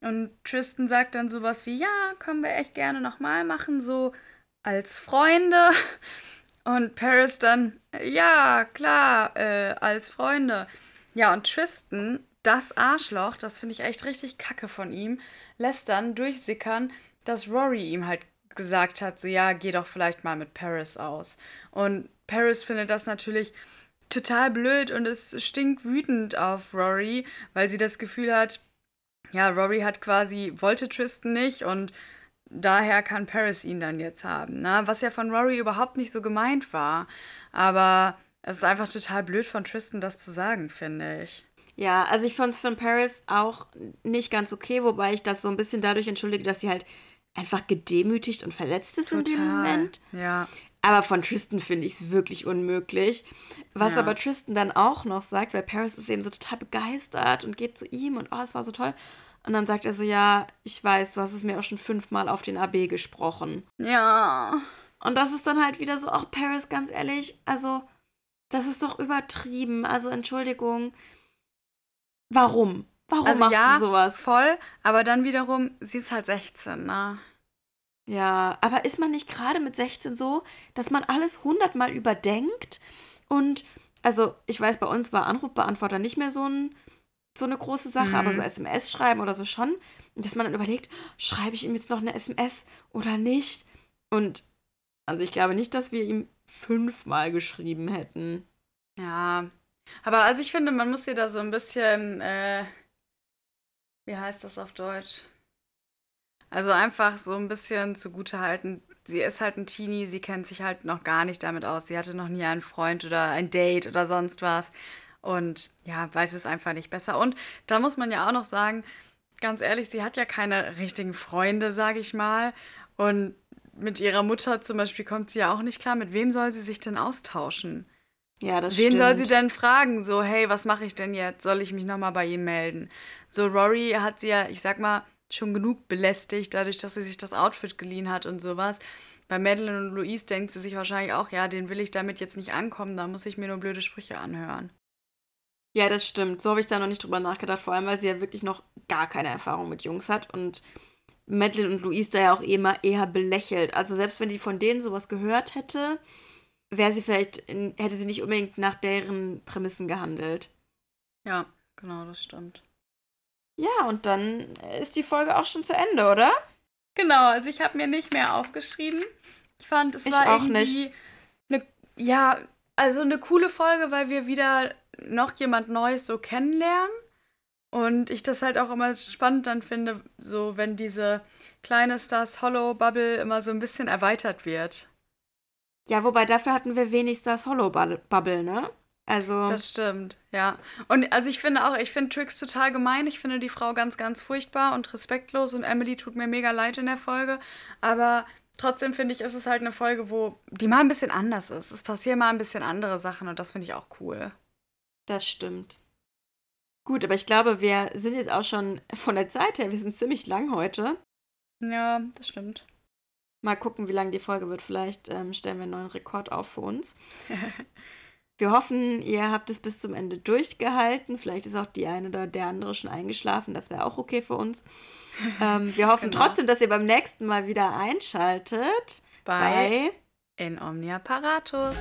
A: Und Tristan sagt dann sowas wie, ja, können wir echt gerne nochmal machen, so als Freunde. [laughs] Und Paris dann, ja, klar, äh, als Freunde. Ja, und Tristan, das Arschloch, das finde ich echt richtig kacke von ihm, lässt dann durchsickern, dass Rory ihm halt gesagt hat, so ja, geh doch vielleicht mal mit Paris aus. Und Paris findet das natürlich total blöd und es stinkt wütend auf Rory, weil sie das Gefühl hat, ja, Rory hat quasi, wollte Tristan nicht und daher kann Paris ihn dann jetzt haben. Ne? Was ja von Rory überhaupt nicht so gemeint war. Aber es ist einfach total blöd von Tristan, das zu sagen, finde ich.
B: Ja, also ich fand es von Paris auch nicht ganz okay, wobei ich das so ein bisschen dadurch entschuldige, dass sie halt einfach gedemütigt und verletzt ist total. in dem Moment.
A: Ja.
B: Aber von Tristan finde ich es wirklich unmöglich. Was
A: Ja.
B: aber Tristan dann auch noch sagt, weil Paris ist eben so total begeistert und geht zu ihm und oh, es war so toll. Und dann sagt er so, ja, ich weiß, du hast es mir auch schon fünfmal auf den AB gesprochen.
A: Ja.
B: Und das ist dann halt wieder so, auch Paris, ganz ehrlich, also, das ist doch übertrieben. Also, Entschuldigung. Warum? Warum
A: Also
B: machst
A: ja,
B: du sowas?
A: voll, aber dann wiederum, sie ist halt 16, ne?
B: Ja, aber ist man nicht gerade mit 16 so, dass man alles hundertmal überdenkt? Und, also, ich weiß, bei uns war Anrufbeantworter nicht mehr so, ein, so eine große Sache,
A: Mhm.
B: aber so SMS schreiben oder so schon. Und dass man dann überlegt, schreibe ich ihm jetzt noch eine SMS oder nicht? Und, also, ich glaube nicht, dass wir ihm fünfmal geschrieben hätten.
A: Ja. Aber also ich finde, man muss ihr da so ein bisschen, äh, wie heißt das auf Deutsch? Also einfach so ein bisschen zugute halten. Sie ist halt ein Teenie, sie kennt sich halt noch gar nicht damit aus. Sie hatte noch nie einen Freund oder ein Date oder sonst was. Und ja, weiß es einfach nicht besser. Und da muss man ja auch noch sagen, ganz ehrlich, sie hat ja keine richtigen Freunde, sage ich mal. Und mit ihrer Mutter zum Beispiel kommt sie ja auch nicht klar. Mit wem soll sie sich denn austauschen?
B: Ja, das
A: Wen
B: stimmt.
A: soll sie denn fragen? So, hey, was mache ich denn jetzt? Soll ich mich nochmal bei ihm melden? So, Rory hat sie ja, ich sag mal, schon genug belästigt, dadurch, dass sie sich das Outfit geliehen hat und sowas. Bei Madeline und Louise denkt sie sich wahrscheinlich auch, ja, den will ich damit jetzt nicht ankommen, da muss ich mir nur blöde Sprüche anhören.
B: Ja, das stimmt. So habe ich da noch nicht drüber nachgedacht, vor allem, weil sie ja wirklich noch gar keine Erfahrung mit Jungs hat und Madeline und Louise da ja auch immer eher belächelt. Also selbst wenn die von denen sowas gehört hätte, wäre sie vielleicht, in, hätte sie nicht unbedingt nach deren Prämissen gehandelt.
A: Ja, genau, das stimmt.
B: Ja, und dann ist die Folge auch schon zu Ende, oder?
A: Genau, also ich habe mir nicht mehr aufgeschrieben. Ich fand, es
B: Ich
A: war
B: auch
A: irgendwie eine, ja, also eine coole Folge, weil wir wieder noch jemand Neues so kennenlernen. Und ich das halt auch immer spannend dann finde, so wenn diese kleine Stars Hollow Bubble immer so ein bisschen erweitert wird.
B: Ja, wobei dafür hatten wir wenig Stars Hollow Bubble, ne? Also,
A: Das stimmt, ja. Und also ich finde auch, ich finde Trix total gemein. Ich finde die Frau ganz, ganz furchtbar und respektlos und Emily tut mir mega leid in der Folge. Aber trotzdem finde ich, ist es halt eine Folge, wo die mal ein bisschen anders ist. Es passieren mal ein bisschen andere Sachen und das finde ich auch cool.
B: Das stimmt. Gut, aber ich glaube, wir sind jetzt auch schon von der Zeit her, wir sind ziemlich lang heute.
A: Ja, das stimmt.
B: Mal gucken, wie lang die Folge wird. Vielleicht ähm, stellen wir einen neuen Rekord auf für uns. [laughs] Wir hoffen, ihr habt es bis zum Ende durchgehalten. Vielleicht ist auch die eine oder der andere schon eingeschlafen. Das wäre auch okay für uns. [laughs] Ähm, wir hoffen
A: Genau.
B: trotzdem, dass ihr beim nächsten Mal wieder einschaltet
A: Bei
B: bei
A: In Omnia Paratus.